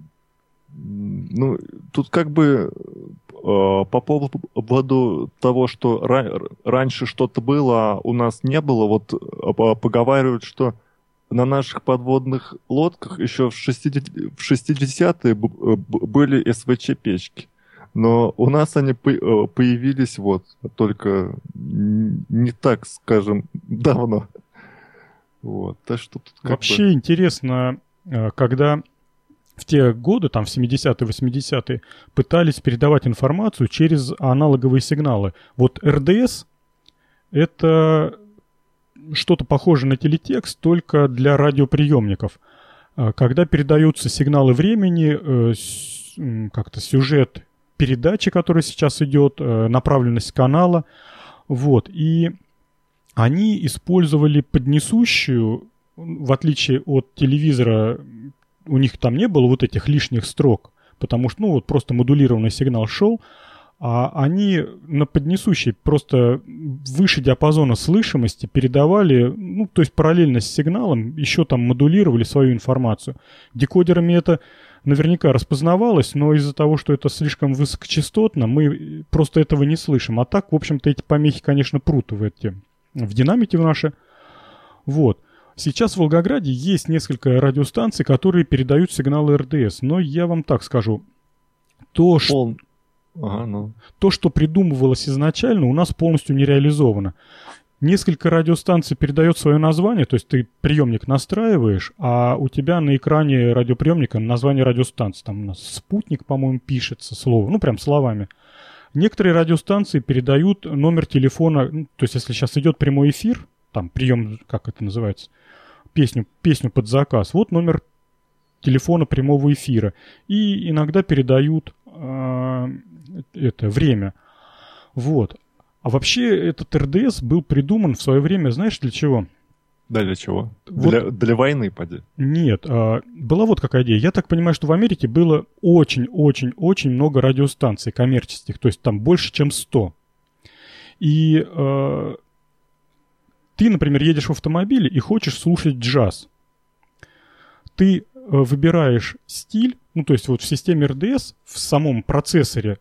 Ну, тут как бы э, по поводу того, что ра- раньше что-то было, а у нас не было, вот э, поговаривают, что на наших подводных лодках еще в 60-е были СВЧ-печки. Но у нас они э, появились вот только не так, скажем, давно. Вот. Так что тут Вообще бы... интересно, э, когда в те годы, там в 70-е, 80-е, пытались передавать информацию через аналоговые сигналы. Вот РДС — это что-то похожее на телетекст, только для радиоприемников. Э, когда передаются сигналы времени, как-то сюжет передачи, которая сейчас идет, э, направленность канала. Вот. И они использовали поднесущую, в отличие от телевизора, у них там не было вот этих лишних строк, потому что, ну, вот просто модулированный сигнал шел, а они на поднесущей просто выше диапазона слышимости передавали, ну, то есть параллельно с сигналом, еще там модулировали свою информацию. Декодерами это наверняка распознавалось, но из-за того, что это слишком высокочастотно, мы просто этого не слышим. А так, в общем-то, эти помехи, конечно, прут в эти, в динамике в наши. Вот. Сейчас в Волгограде есть несколько радиостанций, которые передают сигналы РДС, но я вам так скажу, то, что... Ага, ну. То, что придумывалось изначально, у нас полностью не реализовано несколько радиостанций передает свое название, то есть ты приемник настраиваешь, а у тебя на экране радиоприемника название радиостанции. Там у нас спутник, по-моему, пишется слово, ну прям словами. Некоторые радиостанции передают номер телефона, ну, то есть если сейчас идет прямой эфир, там прием, как это называется, песню, песню под заказ, вот номер телефона прямого эфира. И иногда передают э, это время. Вот. А вообще этот РДС был придуман в свое время, знаешь, для чего? Да, для чего? Вот, для, для войны, поди. Нет, а, была вот какая идея. Я так понимаю, что в Америке было очень-очень-очень много радиостанций коммерческих, то есть там больше, чем 100. И а, ты, например, едешь в автомобиле и хочешь слушать джаз. Ты а, выбираешь стиль, ну то есть вот в системе РДС, в самом процессоре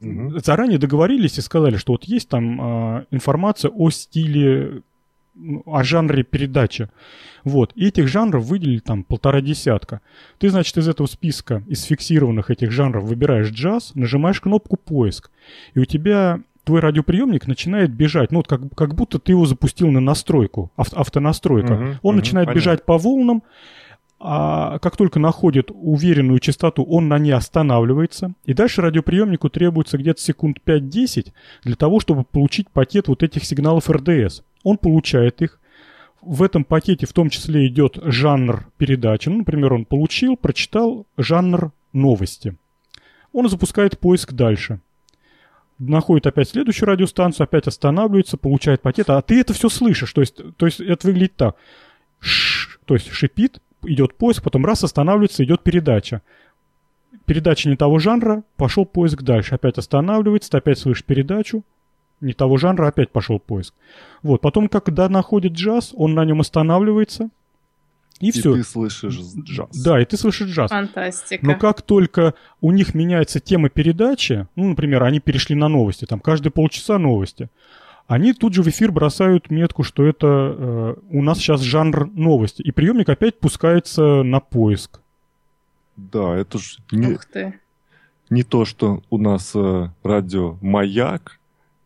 Угу. Заранее договорились и сказали, что вот есть там э, информация о стиле, о жанре передачи. Вот. И этих жанров выделили там полтора десятка. Ты, значит, из этого списка, из фиксированных этих жанров выбираешь джаз, нажимаешь кнопку «Поиск», и у тебя твой радиоприемник начинает бежать, ну вот как, как будто ты его запустил на настройку, ав, автонастройка. Угу, Он угу, начинает понятно. бежать по волнам, а как только находит уверенную частоту, он на ней останавливается. И дальше радиоприемнику требуется где-то секунд 5-10 для того, чтобы получить пакет вот этих сигналов РДС. Он получает их. В этом пакете в том числе идет жанр передачи. Ну, например, он получил, прочитал жанр новости. Он запускает поиск дальше. Находит опять следующую радиостанцию, опять останавливается, получает пакет, а ты это все слышишь. То есть, то есть это выглядит так. Ш, то есть шипит, идет поиск, потом раз останавливается, идет передача. Передача не того жанра, пошел поиск дальше. Опять останавливается, ты опять слышишь передачу, не того жанра, опять пошел поиск. Вот, потом, когда находит джаз, он на нем останавливается, И, И все. ты слышишь джаз. Да, и ты слышишь джаз. Фантастика. Но как только у них меняется тема передачи, ну, например, они перешли на новости, там каждые полчаса новости, они тут же в эфир бросают метку, что это э, у нас сейчас жанр новости. И приемник опять пускается на поиск. Да, это же не, Ух ты. не то, что у нас э, радио «Маяк»,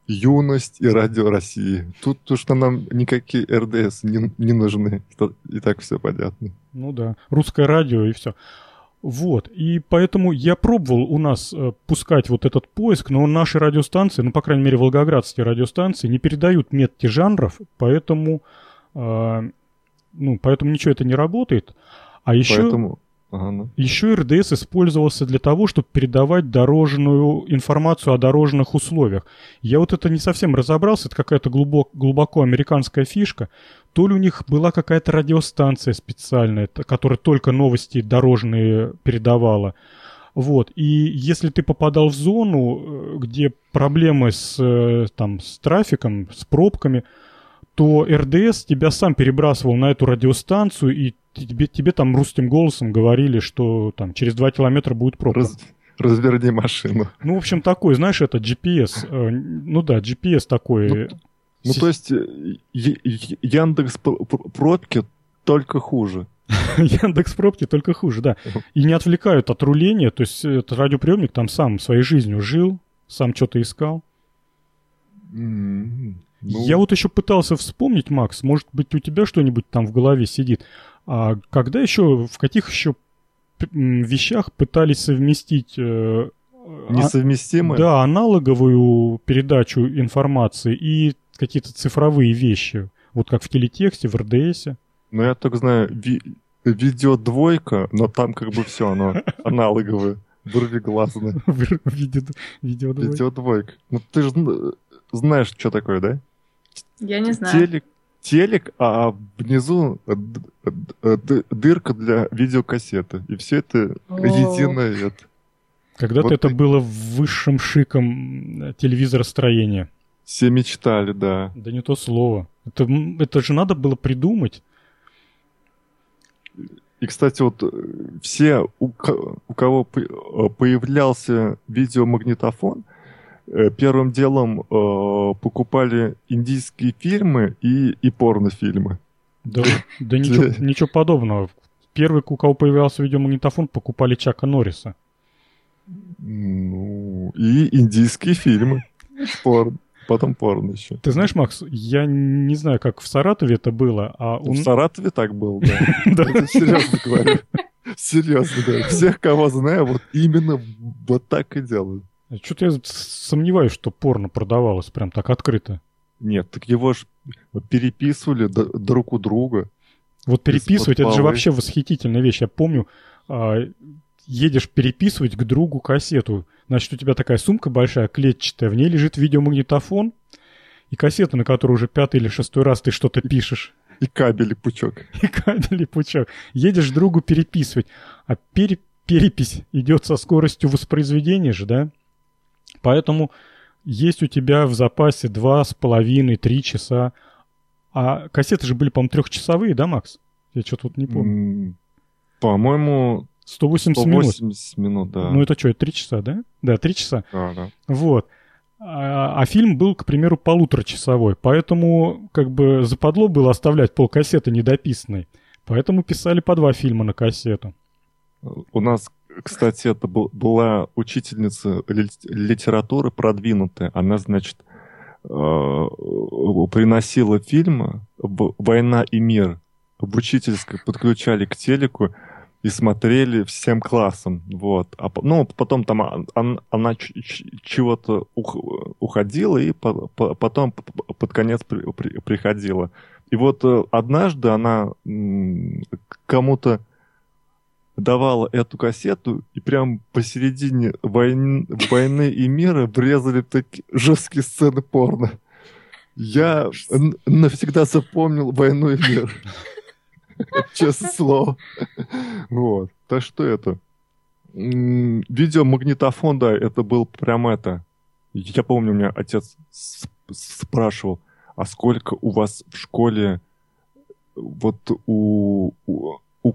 «Юность» и «Радио России». Тут то, что нам никакие РДС не, не нужны. И так все понятно. Ну да, русское радио и все. Вот, и поэтому я пробовал у нас э, пускать вот этот поиск, но наши радиостанции, ну, по крайней мере, волгоградские радиостанции, не передают метки жанров, поэтому, э, ну, поэтому ничего это не работает. А еще... Поэтому... Ага, ну. Еще РДС использовался для того, чтобы передавать дорожную информацию о дорожных условиях. Я вот это не совсем разобрался, это какая-то глубок, глубоко американская фишка. То ли у них была какая-то радиостанция специальная, которая только новости дорожные передавала. Вот. И если ты попадал в зону, э, где проблемы с, э, там, с трафиком, с пробками, то РДС тебя сам перебрасывал на эту радиостанцию, и тебе, тебе там русским голосом говорили, что там через 2 километра будет пробка. Раз- разверни машину. Ну, в общем, такой, знаешь, это GPS. э, ну да, GPS такой. Ну, Си- то есть э, Яндекс пр- пр- пробки только хуже. Яндекс пробки только хуже, да. И не отвлекают от руления, то есть этот радиоприемник там сам своей жизнью жил, сам что-то искал. Ну, Я вот еще пытался вспомнить, Макс, может быть, у тебя что-нибудь там в голове сидит. А когда еще, в каких еще вещах пытались совместить э, а- Несовместимые? да, аналоговую передачу информации и какие-то цифровые вещи, вот как в телетексте, в РДСе. Ну, я только знаю, ви- видео двойка, но там как бы все, оно аналоговое, виде видео Видео двойка. Ну, ты же знаешь, что такое, да? Я не знаю. Телек, телек, а внизу д- д- дырка для видеокассеты. И все это О. единое это. Когда-то Вот это ты- было высшим шиком э, телевизоростроения. Все мечтали, да. Да не то слово. Это, это же надо было придумать. И, кстати, вот э, все, у, у кого э, появлялся видеомагнитофон, первым делом э, покупали индийские фильмы и, и порнофильмы. Да, да ничего, ничего подобного. Первый, у кого появлялся видеомагнитофон, покупали Чака Норриса. Ну, и индийские фильмы. Порно. Потом порно еще. Ты знаешь, Макс, я не знаю, как в Саратове это было, а у... В Саратове так было, да. Серьезно говорю. Серьезно, да. Всех, кого знаю, вот именно вот так и делают. Что-то я сомневаюсь, что порно продавалось прям так открыто. Нет, так его ж переписывали друг у друга. Вот переписывать, это же вообще восхитительная вещь. Я помню, а, едешь переписывать к другу кассету. Значит, у тебя такая сумка большая, клетчатая, в ней лежит видеомагнитофон и кассета, на которой уже пятый или шестой раз ты что-то пишешь. И кабели пучок. И кабель и пучок. Едешь другу переписывать. А пере- перепись идет со скоростью воспроизведения же, да? Поэтому есть у тебя в запасе два с половиной, три часа. А кассеты же были, по-моему, трехчасовые, да, Макс? Я что-то вот не помню. По-моему, 180 минут. 180 минут, да. Ну это что, это три часа, да? Да, три часа. Да, да. Вот. А, а фильм был, к примеру, полуторачасовой. Поэтому как бы западло было оставлять полкассеты недописанной. Поэтому писали по два фильма на кассету. У нас, кстати, это был- была учительница ли- литературы продвинутая. Она, значит, э, приносила фильмы в «Война и мир» в учительской, подключали к телеку и смотрели всем классом. Вот. А, ну, потом там а- она ч- чего-то ух- уходила и по- по- потом под конец при- при- приходила. И вот э, однажды она кому-то давала эту кассету, и прям посередине войн- войны и мира врезали такие жесткие сцены порно. Я навсегда запомнил войну и мир. Честное слово. Вот. Так что это. Видеомагнитофон, да, это был прям это. Я помню, у меня отец спрашивал, а сколько у вас в школе вот у, у, у,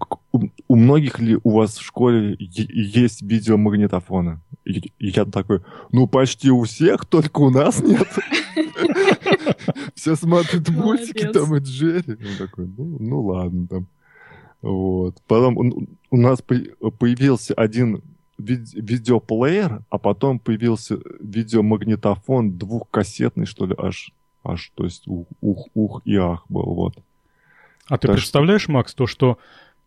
у многих ли у вас в школе есть видеомагнитофоны? И я такой, ну почти у всех, только у нас нет. Все смотрят мультики там и Джерри. Он такой, ну, ну ладно там. Вот. Потом у нас появился один видеоплеер, а потом появился видеомагнитофон двухкассетный, что ли, аж, аж, то есть ух, ух, ух и ах был, вот. А ты так представляешь, что... Макс, то, что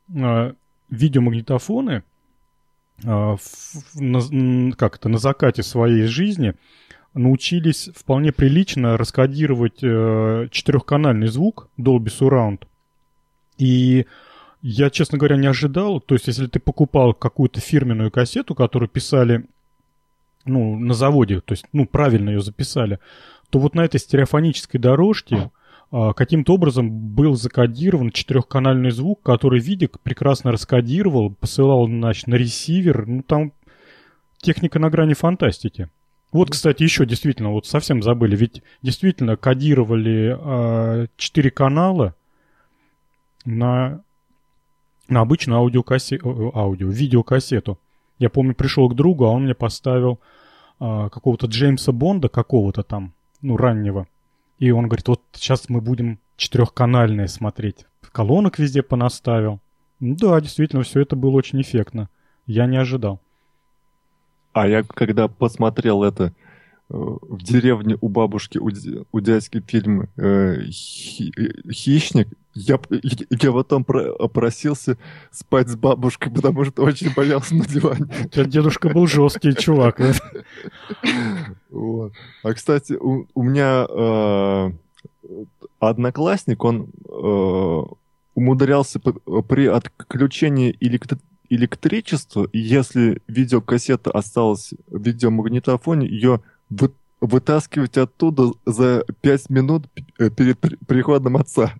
видеомагнитофоны э, в, на, как это, на закате своей жизни научились вполне прилично раскодировать э, четырехканальный звук Dolby Surround. И я, честно говоря, не ожидал. То есть, если ты покупал какую-то фирменную кассету, которую писали ну, на заводе, то есть, ну, правильно ее записали, то вот на этой стереофонической дорожке а, каким-то образом был закодирован четырехканальный звук, который Видик прекрасно раскодировал, посылал, значит, на ресивер. Ну, там техника на грани фантастики. Вот, кстати, еще действительно, вот совсем забыли, ведь действительно кодировали а, четыре э, канала на, на обычную аудиокассету, аудио, видеокассету. Я помню, пришел к другу, а он мне поставил э, какого-то Джеймса Бонда, какого-то там, ну, раннего. И он говорит, вот сейчас мы будем четырехканальные смотреть. Колонок везде понаставил. Да, действительно, все это было очень эффектно. Я не ожидал. А я когда посмотрел это э, в деревне у бабушки, у, дядьки фильм э, «Хищник», я, я потом про, просился спать с бабушкой, потому что очень боялся на диване. Дедушка был жесткий чувак. Вот. А, кстати, у, у меня э, одноклассник, он э, умудрялся при отключении электричества, если видеокассета осталась в видеомагнитофоне, ее вы, вытаскивать оттуда за 5 минут э, перед приходом отца.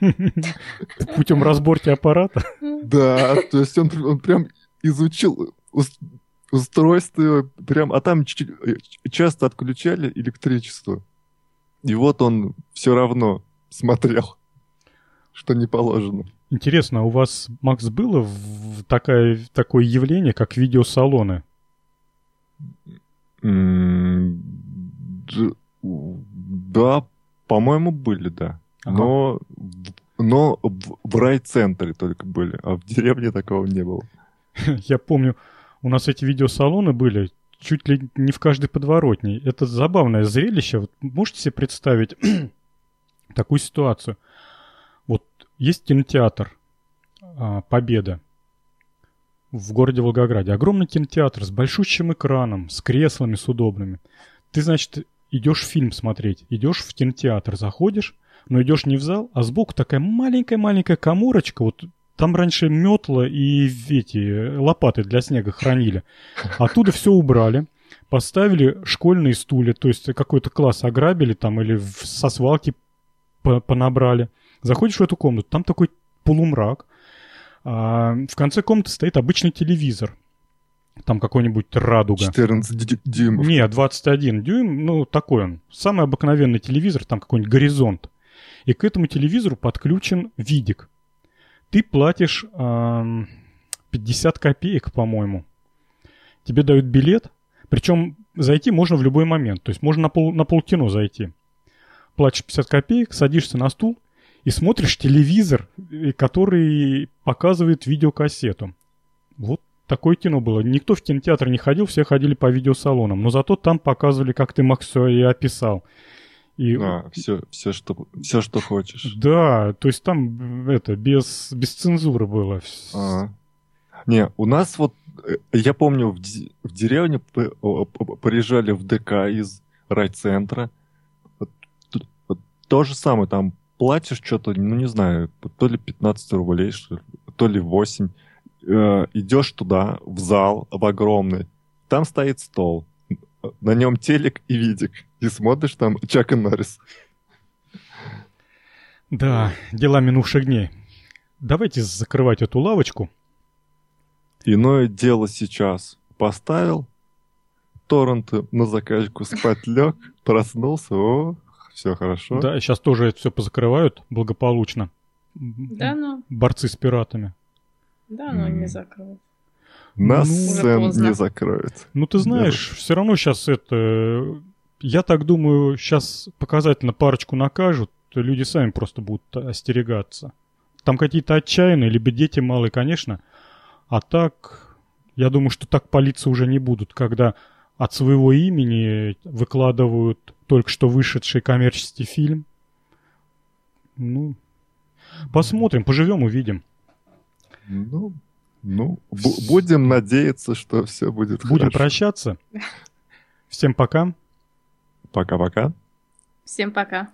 Путем разборки аппарата? Да, то есть он, он прям изучил устройство, прям, а там часто отключали электричество. И вот он все равно смотрел, что не положено. Интересно, а у вас, Макс, было в такое, такое явление, как видеосалоны? Да, по-моему, были, да. Ага. Но, но в, в райцентре только были, а в деревне такого не было. Я помню, у нас эти видеосалоны были чуть ли не в каждой подворотне. Это забавное зрелище. Вот можете себе представить такую ситуацию? Вот есть кинотеатр а, Победа в городе Волгограде. Огромный кинотеатр с большущим экраном, с креслами, с удобными. Ты, значит, идешь фильм смотреть, идешь в кинотеатр, заходишь, но идешь не в зал, а сбоку такая маленькая-маленькая коморочка, вот там раньше метла и эти лопаты для снега хранили. Оттуда все убрали, поставили школьные стулья, то есть какой-то класс ограбили там или со свалки понабрали. Заходишь в эту комнату, там такой полумрак. А в конце комнаты стоит обычный телевизор. Там какой-нибудь радуга. 14 дюймов. Не, 21 дюйм, ну такой он. Самый обыкновенный телевизор, там какой-нибудь горизонт. И к этому телевизору подключен видик. Ты платишь э, 50 копеек, по-моему. Тебе дают билет, причем зайти можно в любой момент. То есть можно на, пол, на полкино зайти. Платишь 50 копеек, садишься на стул и смотришь телевизор, который показывает видеокассету. Вот такое кино было. Никто в кинотеатр не ходил, все ходили по видеосалонам. Но зато там показывали, как ты, Макс, все и описал. И... Да, все, все, что, все, что хочешь. Да, то есть там это без, без цензуры было. А. Не, у нас вот, э, я помню, в, в деревне приезжали в ДК из райцентра. То же самое, там платишь что-то, ну не знаю, то ли 15 рублей, то ли 8. Э, идешь туда, в зал, в огромный. Там стоит стол на нем телек и видик. И смотришь там Чака Норрис. Да, дела минувших дней. Давайте закрывать эту лавочку. Иное дело сейчас. Поставил торренты на заказчику спать лег, проснулся, о, все хорошо. Да, сейчас тоже это все позакрывают благополучно. Да, ну, борцы с пиратами. да, но не закроют. Нас Ну, Сэм не закроет. Ну, ты знаешь, все равно сейчас это... Я так думаю, сейчас показательно парочку накажут, то люди сами просто будут остерегаться. Там какие-то отчаянные, либо дети малые, конечно. А так, я думаю, что так палиться уже не будут, когда от своего имени выкладывают только что вышедший коммерческий фильм. Ну, посмотрим, поживем, увидим. Ну, ну бу- будем надеяться, что все будет Будем хорошо. прощаться. Всем пока. Пока-пока. Всем пока.